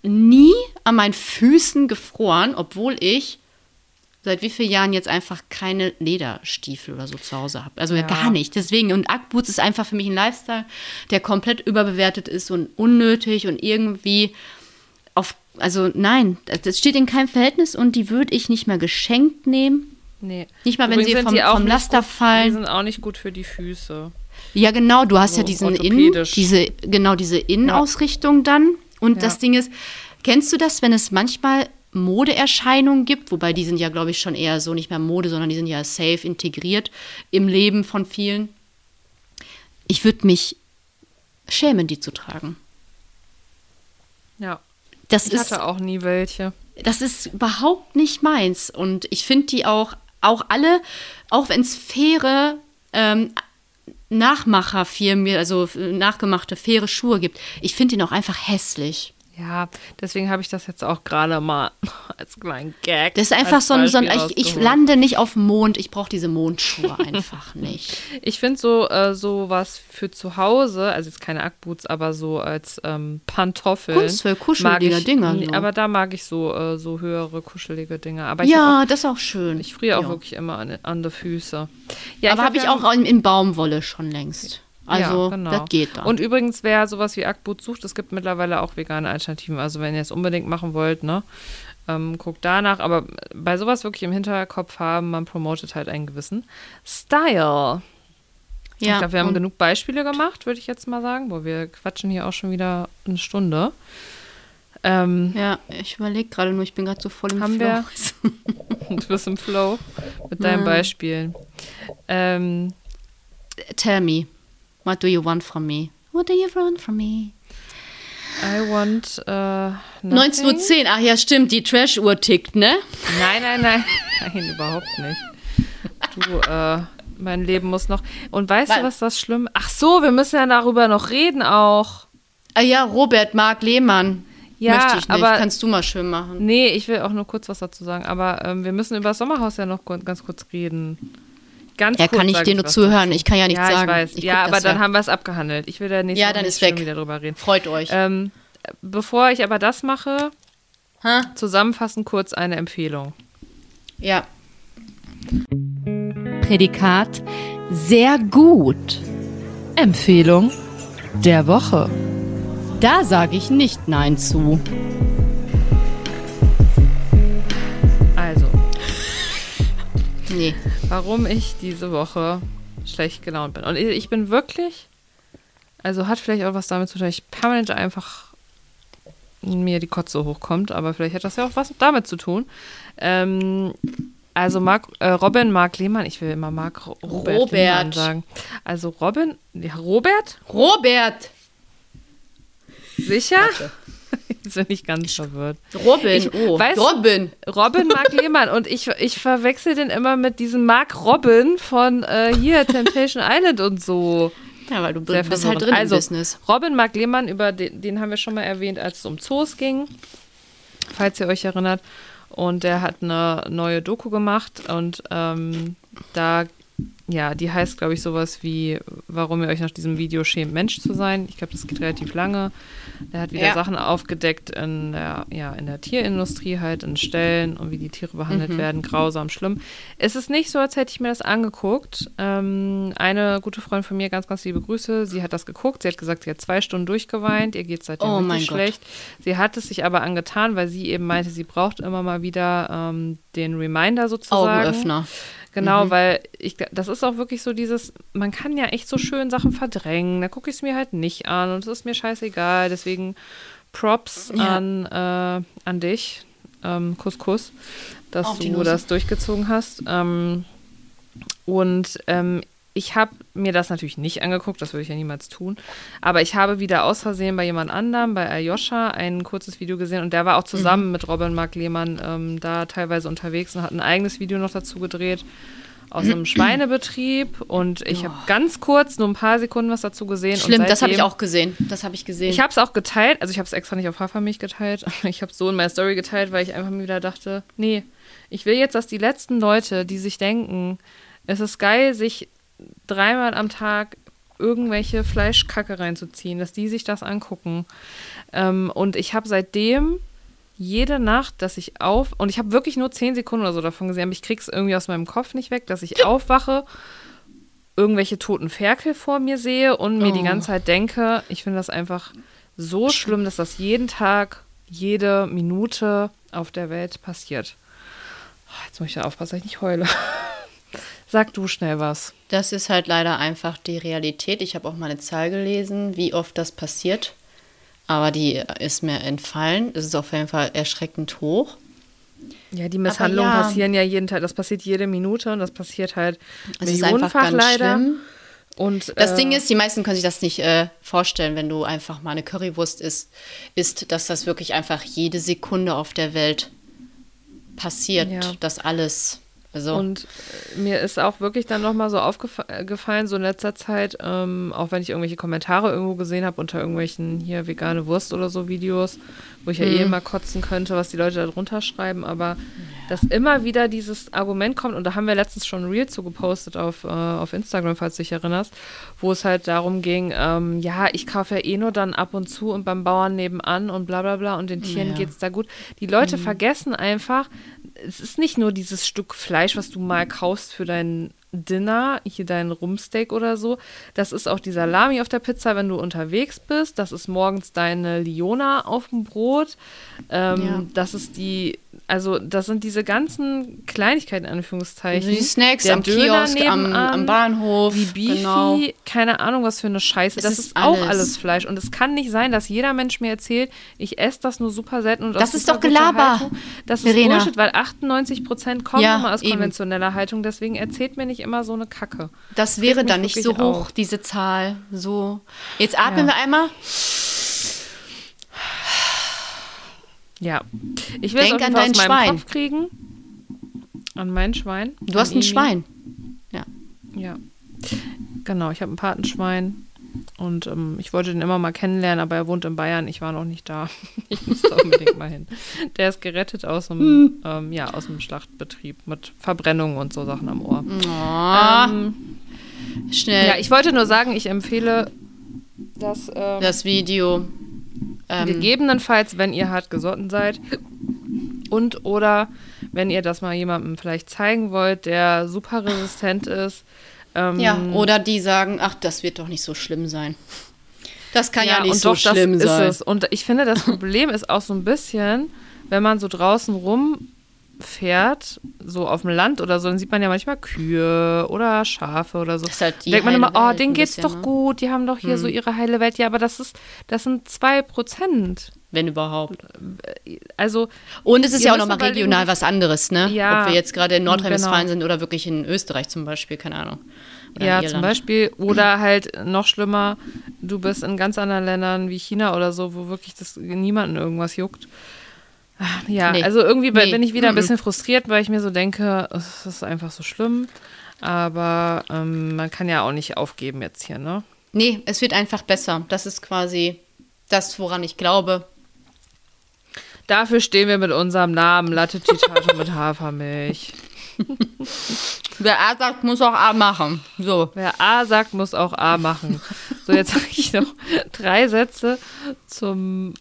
äh, nie an meinen Füßen gefroren, obwohl ich seit wie vielen Jahren jetzt einfach keine Lederstiefel oder so zu Hause habe. Also Ja. gar nicht. Deswegen, und Ackboots ist einfach für mich ein Lifestyle, der komplett überbewertet ist und unnötig und irgendwie auf, also nein, das steht in keinem Verhältnis und die würde ich nicht mehr geschenkt nehmen. Nee. Nicht mal, wenn Übrigens sie vom- vom Laster gut, fallen. Die sind auch nicht gut für die Füße. Ja, genau, du hast So ja diesen Innen, diese, genau diese Innenausrichtung dann. Und Ja. das Ding ist, kennst du das, wenn es manchmal Modeerscheinungen gibt, wobei die sind ja, glaube ich, schon eher so nicht mehr Mode, sondern die sind ja safe integriert im Leben von vielen. Ich würde mich schämen, die zu tragen. Ja. Das Ich ist, hatte auch nie welche. das ist überhaupt nicht meins. Und ich finde die auch, auch alle, auch wenn es faire ähm, Nachmacherfirmen, also nachgemachte faire Schuhe gibt, ich finde ihn auch einfach hässlich. Ja, deswegen habe ich das jetzt auch gerade mal [laughs] als kleinen Gag. Das ist einfach so ein, so ein ich, ich lande nicht auf dem Mond, ich brauche diese Mondschuhe einfach [laughs] nicht. Ich finde so, äh, so was für zu Hause, also jetzt keine Ackboots, aber so als ähm, Pantoffeln. Kunstvoll, kuschelige ich, Dinger, so. Aber da mag ich so, äh, so höhere, kuschelige Dinger. Aber hab Ja, das ist auch schön. auch, ich friere auch ja. wirklich immer an, an die Füße. Ja, Aber habe ich ja- auch in, in Baumwolle schon längst. Also, ja, genau. das geht dann. Und übrigens, wer sowas wie Ackboot sucht, es gibt mittlerweile auch vegane Alternativen. Also wenn ihr es unbedingt machen wollt, ne, ähm, guckt danach. Aber bei sowas wirklich im Hinterkopf haben, man promotet halt einen gewissen Style. ja, ich glaube, wir haben genug Beispiele gemacht, würde ich jetzt mal sagen. Wo wir quatschen hier auch schon wieder eine Stunde. Ähm, Ja, ich überlege gerade nur, ich bin gerade so voll im Haben Flow. wir? [laughs] du bist im Flow mit deinen Ja. Beispielen. Ähm, Tell me, what do you want from me? What do you want from me? I want äh, 19.10 nothing. Uhr, ach ja, stimmt, die Trash-Uhr tickt, ne? Nein, nein, nein. [laughs] Nein, überhaupt nicht. Du, äh, mein Leben muss noch. Und weißt Weil- du, was das schlimm? Ach so, wir müssen ja darüber noch reden auch. Ah ja, Robert Mark Lehmann. Ja, Möchte ich nicht, aber- kannst du mal schön machen. Nee, ich will auch nur kurz was dazu sagen. Aber ähm, wir müssen über das Sommerhaus ja noch ganz kurz reden. Ganz Ja, kurz kann ich dir nur zuhören, ich kann ja nichts ja, sagen. Ich weiß. Ich ja, aber dann ja. haben wir es abgehandelt. Ich will da nächste Ja, dann nicht ist weg. wieder drüber reden. Freut euch. Ähm, bevor ich aber das mache, Ha? zusammenfassend kurz eine Empfehlung. Ja. Prädikat sehr gut. Empfehlung der Woche. Da sage ich nicht Nein zu. Also, Nee. Warum ich diese Woche schlecht gelaunt bin. Und ich bin wirklich, also hat vielleicht auch was damit zu tun, dass ich permanent einfach mir die Kotze hochkommt, aber vielleicht hat das ja auch was damit zu tun. Ähm, also Mark, äh, Robin Mark Lehmann, ich will immer Mark Ro- Robert, Robert. Lehmann sagen. Also Robin, ja, Robert? Robert. Sicher? [laughs] Jetzt bin ich ganz verwirrt. Robin. Ich- oh, weißt Robin. Robin Mark [laughs] Lehmann und ich, ich verwechsel den immer mit diesem Mark Robin von äh, hier [laughs] Temptation Island und so. Ja, weil du Sehr bist halt drin also, im Business. Robin Mark Lehmann, über den, den haben wir schon mal erwähnt, als es um Zoos ging, falls ihr euch erinnert. Und der hat eine neue Doku gemacht und ähm, da, ja, die heißt, glaube ich, sowas wie, warum ihr euch nach diesem Video schämt, Mensch zu sein. Ich glaube, das geht relativ lange. Der hat wieder Ja. Sachen aufgedeckt in der, ja, in der Tierindustrie halt, in Stellen und wie die Tiere behandelt Mhm. werden, grausam, schlimm. Es ist nicht so, als hätte ich mir das angeguckt. Ähm, eine gute Freundin von mir, ganz, ganz liebe Grüße, sie hat das geguckt. Sie hat gesagt, sie hat zwei Stunden durchgeweint, ihr geht seitdem Oh richtig Gott. schlecht. Sie hat es sich aber angetan, weil sie eben meinte, sie braucht immer mal wieder ähm, den Reminder sozusagen. Augenöffner. Genau, weil ich, das ist auch wirklich so dieses, man kann ja echt so schön Sachen verdrängen. Da gucke ich es mir halt nicht an und es ist mir scheißegal. Deswegen Props Ja. an, äh, an dich, ähm, Kuss, Kuss, dass du das durchgezogen hast. Ähm, und ähm, ich habe mir das natürlich nicht angeguckt, das würde ich ja niemals tun. Aber ich habe wieder aus Versehen bei jemand anderem, bei Ayosha, ein kurzes Video gesehen und der war auch zusammen mhm. mit Robin Mark Lehmann ähm, da teilweise unterwegs und hat ein eigenes Video noch dazu gedreht aus einem [clears throat] Schweinebetrieb und ich oh. habe ganz kurz, nur ein paar Sekunden was dazu gesehen. Schlimm, seitdem, das habe ich auch gesehen. Das habe ich gesehen. Ich habe es auch geteilt, also ich habe es extra nicht auf Hafermilch geteilt, [laughs] ich habe es so in meiner Story geteilt, weil ich einfach mir wieder dachte, nee, ich will jetzt, dass die letzten Leute, die sich denken, es ist geil, sich dreimal am Tag irgendwelche Fleischkacke reinzuziehen, dass die sich das angucken. Ähm, und ich habe seitdem jede Nacht, dass ich auf und ich habe wirklich nur zehn Sekunden oder so davon gesehen, aber ich krieg's irgendwie aus meinem Kopf nicht weg, dass ich aufwache, irgendwelche toten Ferkel vor mir sehe und mir oh. die ganze Zeit denke, ich finde das einfach so schlimm, dass das jeden Tag, jede Minute auf der Welt passiert. Jetzt muss ich da aufpassen, dass ich nicht heule. [laughs] Sag du schnell was. Das ist halt leider einfach die Realität. Ich habe auch mal eine Zahl gelesen, wie oft das passiert. Aber die ist mir entfallen. Es ist auf jeden Fall erschreckend hoch. Ja, die Misshandlungen ja, passieren ja jeden Tag. Das passiert jede Minute und das passiert halt es millionenfach leider. Schlimm. Und, das äh, Ding ist, die meisten können sich das nicht äh, vorstellen, wenn du einfach mal eine Currywurst isst, ist, dass das wirklich einfach jede Sekunde auf der Welt passiert, ja. dass alles also. Und äh, mir ist auch wirklich dann nochmal so aufgefallen, so in letzter Zeit, ähm, auch wenn ich irgendwelche Kommentare irgendwo gesehen habe unter irgendwelchen hier vegane Wurst oder so Videos, wo ich ja eh mhm. mal kotzen könnte, was die Leute da drunter schreiben, aber ja. dass immer wieder dieses Argument kommt, und da haben wir letztens schon ein Reel zu gepostet auf, äh, auf Instagram, falls du dich erinnerst, wo es halt darum ging, ähm, ja, ich kaufe ja eh nur dann ab und zu und beim Bauern nebenan und bla bla bla und den Tieren ja. geht's da gut. Die Leute mhm. vergessen einfach, es ist nicht nur dieses Stück Fleisch, was du mal kaufst für dein Dinner, hier dein Rumsteak oder so. Das ist auch die Salami auf der Pizza, wenn du unterwegs bist. Das ist morgens deine Liona auf dem Brot. Ähm, ja. Das ist die also das sind diese ganzen Kleinigkeiten, in Anführungszeichen. Die Snacks der am Döner Kiosk, am, am, Bahnhof. Die Beefy, genau. keine Ahnung, was für eine Scheiße. Es das ist, ist auch alles Fleisch. Und es kann nicht sein, dass jeder Mensch mir erzählt, ich esse das nur super selten. Und das ist doch Gelaber. Haltung. Das ist Verena. Bullshit, weil 98 Prozent kommen ja, immer aus konventioneller eben. Haltung. Deswegen erzählt mir nicht immer so eine Kacke. Das, das wäre dann nicht so hoch, auf. diese Zahl. So. Jetzt atmen ja. wir einmal. Ja. Ich will Denk es an dein aus Schwein. Kopf kriegen. An mein Schwein. Du hast ein Emi. Schwein. Ja. Ja. Genau, ich habe ein Patenschwein. Und ähm, ich wollte den immer mal kennenlernen, aber er wohnt in Bayern. Ich war noch nicht da. [laughs] ich musste unbedingt mal hin. Der ist gerettet aus dem, hm. ähm, ja, aus dem Schlachtbetrieb mit Verbrennungen und so Sachen am Ohr. Oh. Ähm, Schnell. Ja, ich wollte nur sagen, ich empfehle das, ähm, das Video. Ähm, Gegebenenfalls, wenn ihr hart gesotten seid und oder wenn ihr das mal jemandem vielleicht zeigen wollt, der super resistent ist. Ähm, ja, oder die sagen, ach, das wird doch nicht so schlimm sein. Das kann ja, ja nicht so doch, schlimm sein. Und ich finde, das Problem ist auch so ein bisschen, wenn man so draußen rum fährt, so auf dem Land oder so, dann sieht man ja manchmal Kühe oder Schafe oder so. Das ist halt die denkt man immer, oh, denen geht's bisschen, doch ne? gut, die haben doch hier hm. so ihre heile Welt. Ja, aber das ist, das sind zwei Prozent. Wenn überhaupt. Also. Und es ist ja auch nochmal regional was anderes, ne? Ja, Ob wir jetzt gerade in Nordrhein-Westfalen genau. sind oder wirklich in Österreich zum Beispiel, keine Ahnung. Oder ja, zum Beispiel. Oder halt noch schlimmer, du bist in ganz anderen Ländern wie China oder so, wo wirklich das niemanden irgendwas juckt. Ja, nee. also irgendwie nee. bin ich wieder ein bisschen frustriert, weil ich mir so denke, es ist einfach so schlimm. Aber ähm, man kann ja auch nicht aufgeben jetzt hier, ne? Nee, es wird einfach besser. Das ist quasi das, woran ich glaube. Dafür stehen wir mit unserem Namen Latte Citato [laughs] mit Hafermilch. Wer A sagt, muss auch A machen. So. Wer A sagt, muss auch A machen. So, jetzt sage ich noch drei Sätze zum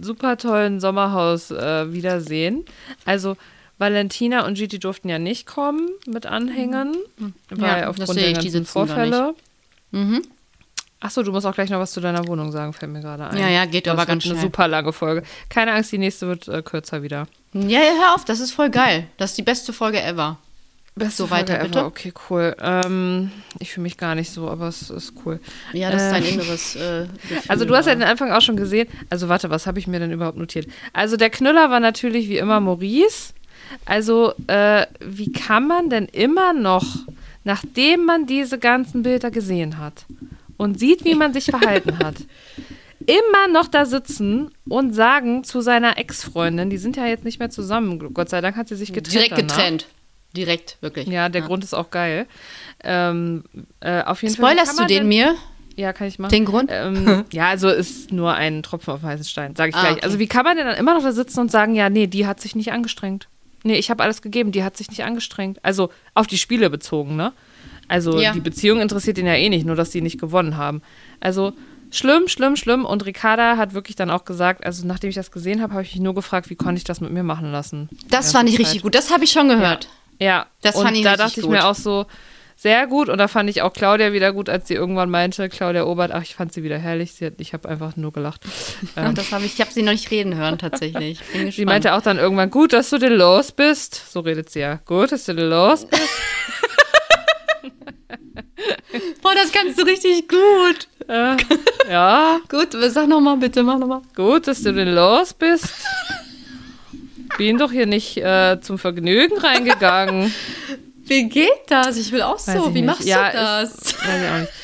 super tollen Sommerhaus äh, wiedersehen. Also Valentina und Gigi durften ja nicht kommen mit Anhängern, mhm. weil ja, aufgrund der ganzen Vorfälle. Mhm. Achso, du musst auch gleich noch was zu deiner Wohnung sagen, fällt mir gerade ein. Ja, ja, geht das aber ganz schnell. eine super lange Folge. Keine Angst, die nächste wird äh, kürzer wieder. Ja, ja, hör auf, das ist voll geil. Das ist die beste Folge ever. Beste so weiter, bitte. Okay, cool. Ähm, ich fühle mich gar nicht so, aber es ist cool. Ja, das äh, ist dein inneres. [laughs] Äh, also, du hast ja den Anfang auch schon gesehen. Also, warte, was habe ich mir denn überhaupt notiert? Also, der Knüller war natürlich wie immer Maurice. Also, äh, wie kann man denn immer noch nachdem man diese ganzen Bilder gesehen hat und sieht, wie man sich verhalten [laughs] hat, immer noch da sitzen und sagen zu seiner Ex-Freundin, die sind ja jetzt nicht mehr zusammen, Gott sei Dank hat sie sich getrennt. Direkt danach. getrennt. Direkt, wirklich. Ja, der Grund ist auch geil. Ähm, äh, auf jeden Spoilerst Fall. du den mir? Ja, kann ich machen. Den Grund? Ähm, ja, also ist nur ein Tropfen auf heißen Stein, sage ich Ah, gleich. okay. Also wie kann man denn dann immer noch da sitzen und sagen, ja, nee, die hat sich nicht angestrengt. Nee, ich habe alles gegeben, die hat sich nicht angestrengt. Also auf die Spiele bezogen, ne? Also Ja. die Beziehung interessiert ihn ja eh nicht, nur dass die nicht gewonnen haben. Also schlimm, schlimm, schlimm. Und Ricarda hat wirklich dann auch gesagt, also nachdem ich das gesehen habe, habe ich mich nur gefragt, wie konnte ich das mit mir machen lassen. Das fand ich richtig gut. Das habe ich schon gehört. Ja, Das und fand ich da dachte ich gut. mir auch so, sehr gut. Und da fand ich auch Claudia wieder gut, als sie irgendwann meinte, Claudia Obert, ach, ich fand sie wieder herrlich. Sie hat, ich habe einfach nur gelacht. [laughs] Ach, Ähm, das habe ich, ich habe sie noch nicht reden hören, tatsächlich. [laughs] Sie meinte auch dann irgendwann, gut, dass du denn los bist. So redet sie ja. Gut, dass du denn los bist. [laughs] Boah, das kannst du richtig gut. äh, ja, Gut, sag nochmal bitte, mach nochmal. gut, dass du denn los bist. Bin doch hier nicht äh, zum Vergnügen reingegangen. [laughs] Wie geht das? Ich will auch Weiß so. Wie nicht. machst Ja, du das? Weiß ich auch nicht. [laughs]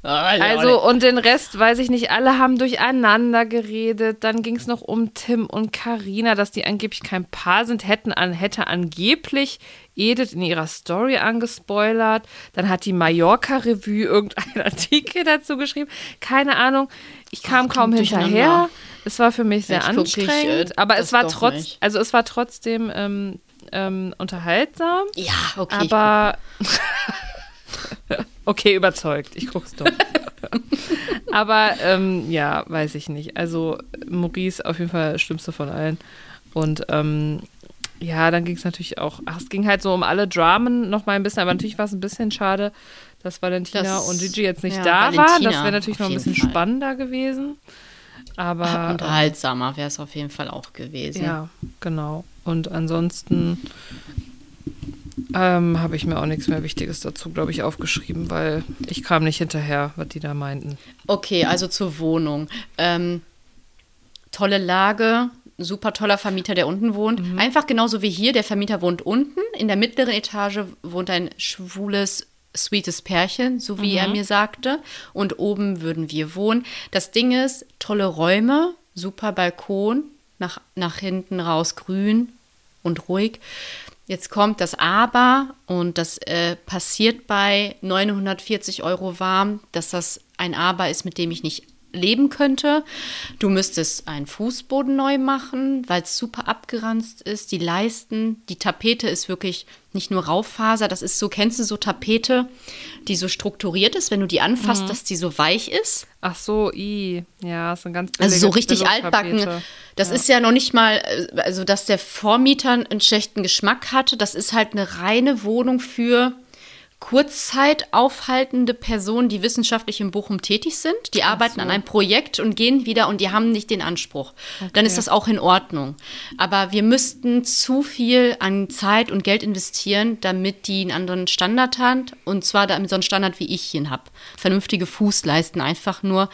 Also, Also, und den Rest weiß ich nicht. Alle haben durcheinander geredet. Dann ging es noch um Tim und Karina, dass die angeblich kein Paar sind. Hätten an, hätte angeblich Edith in ihrer Story angespoilert. Dann hat die Mallorca-Revue irgendeinen [laughs] Artikel dazu geschrieben. Keine Ahnung. Ich kam Ach, kaum hinterher. Es war für mich sehr Ich guck nicht, anstrengend. äh, aber es war trotz, also es war trotzdem ähm, ähm, unterhaltsam. ja, okay. ich Aber. [laughs] okay, überzeugt. Ich guck's doch. [laughs] Aber ähm, ja, weiß ich nicht. Also Maurice auf jeden Fall schlimmste von allen. Und ähm, ja, dann ging es natürlich auch, ach, es ging halt so um alle Dramen noch mal ein bisschen, aber natürlich war es ein bisschen schade, dass Valentina Das- und Gigi jetzt nicht ja, da waren. Valentina Das wäre natürlich noch ein bisschen Fall. spannender gewesen. Aber Unterhaltsamer wäre es auf jeden Fall auch gewesen. ja, genau. Und ansonsten ähm, habe ich mir auch nichts mehr Wichtiges dazu, glaube ich, aufgeschrieben, weil ich kam nicht hinterher, was die da meinten. Okay, also zur Wohnung. Ähm, tolle Lage, super toller Vermieter, der unten wohnt. Mhm. Einfach genauso wie hier, der Vermieter wohnt unten. In der mittleren Etage wohnt ein schwules, sweetes Pärchen, so wie Mhm. er mir sagte. Und oben würden wir wohnen. Das Ding ist, tolle Räume, super Balkon, nach, nach hinten raus grün und ruhig. Jetzt kommt das Aber und das äh, passiert bei 940 Euro warm, dass das ein Aber ist, mit dem ich nicht leben könnte. Du müsstest einen Fußboden neu machen, weil es super abgeranzt ist. Die Leisten, die Tapete ist wirklich nicht nur Rauffaser, das ist so, kennst du so Tapete, die so strukturiert ist, wenn du die anfasst, dass die so weich ist? Ach so, i. Ja, ist ein ganz Also so richtig altbacken. Das ist ja noch nicht mal, äh, also dass der Vormieter einen schlechten Geschmack hatte. Das ist halt eine reine Wohnung für Kurzzeit aufhaltende Personen, die wissenschaftlich in Bochum tätig sind. Die arbeiten an einem Projekt und gehen wieder und die haben nicht den Anspruch. Dann ist das auch in Ordnung. Aber wir müssten zu viel an Zeit und Geld investieren, damit die einen anderen Standard haben. Und zwar damit so einen Standard, wie ich ihn habe. Vernünftige Fußleisten, einfach nur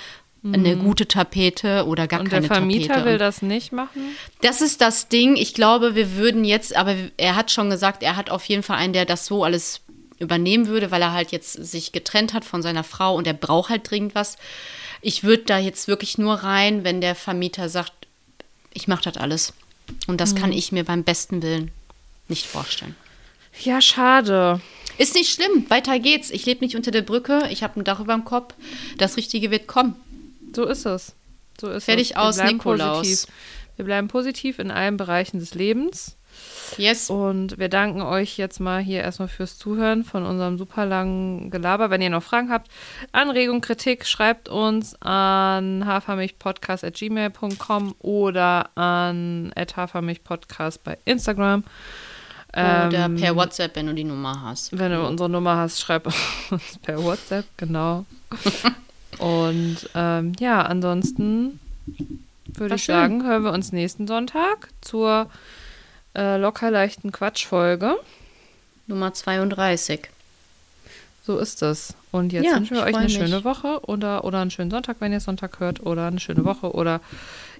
eine gute Tapete oder gar Und der keine Vermieter Tapete. will Und das nicht machen? das ist das Ding. Ich glaube, wir würden jetzt, aber er hat schon gesagt, er hat auf jeden Fall einen, der das so alles übernehmen würde, weil er halt jetzt sich getrennt hat von seiner Frau und er braucht halt dringend was. Ich würde da jetzt wirklich nur rein, wenn der Vermieter sagt, ich mache das alles. Und das Mhm. kann ich mir beim besten Willen nicht vorstellen. Ja, schade. Ist nicht schlimm, weiter geht's. Ich lebe nicht unter der Brücke, ich habe ein Dach über dem Kopf. Das Richtige wird kommen. So ist es. So ist Fertig es. Aus, Nikolaus. Positiv. Wir bleiben positiv in allen Bereichen des Lebens. Yes. Und wir danken euch jetzt mal hier erstmal fürs Zuhören von unserem super langen Gelaber. Wenn ihr noch Fragen habt, Anregung, Kritik, schreibt uns an hafermilchpodcast.gmail.com oder an hafermilchpodcast bei Instagram. Oder Ähm, per WhatsApp, wenn du die Nummer hast. Wenn du unsere Nummer hast, schreib [laughs] uns per WhatsApp, genau. [laughs] Und ähm, ja, ansonsten würde ich schön. sagen, hören wir uns nächsten Sonntag zur äh, locker leichten Quatschfolge. Nummer 32. So ist es. Und jetzt Ja, wünschen wir ich euch eine mich. schöne Woche oder, oder einen schönen Sonntag, wenn ihr Sonntag hört, oder eine schöne Woche oder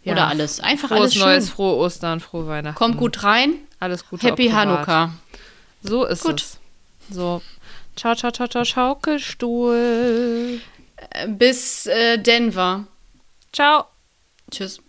ja, Oder alles. Einfach Frohes alles schön. Neues, frohe Ostern, frohe Weihnachten. Kommt gut rein. Alles Gute. Happy. Hanukkah. So ist Gut. es. So, Ciao, ciao, ciao, ciao, Schaukelstuhl. Bis äh, Denver. Ciao. Tschüss.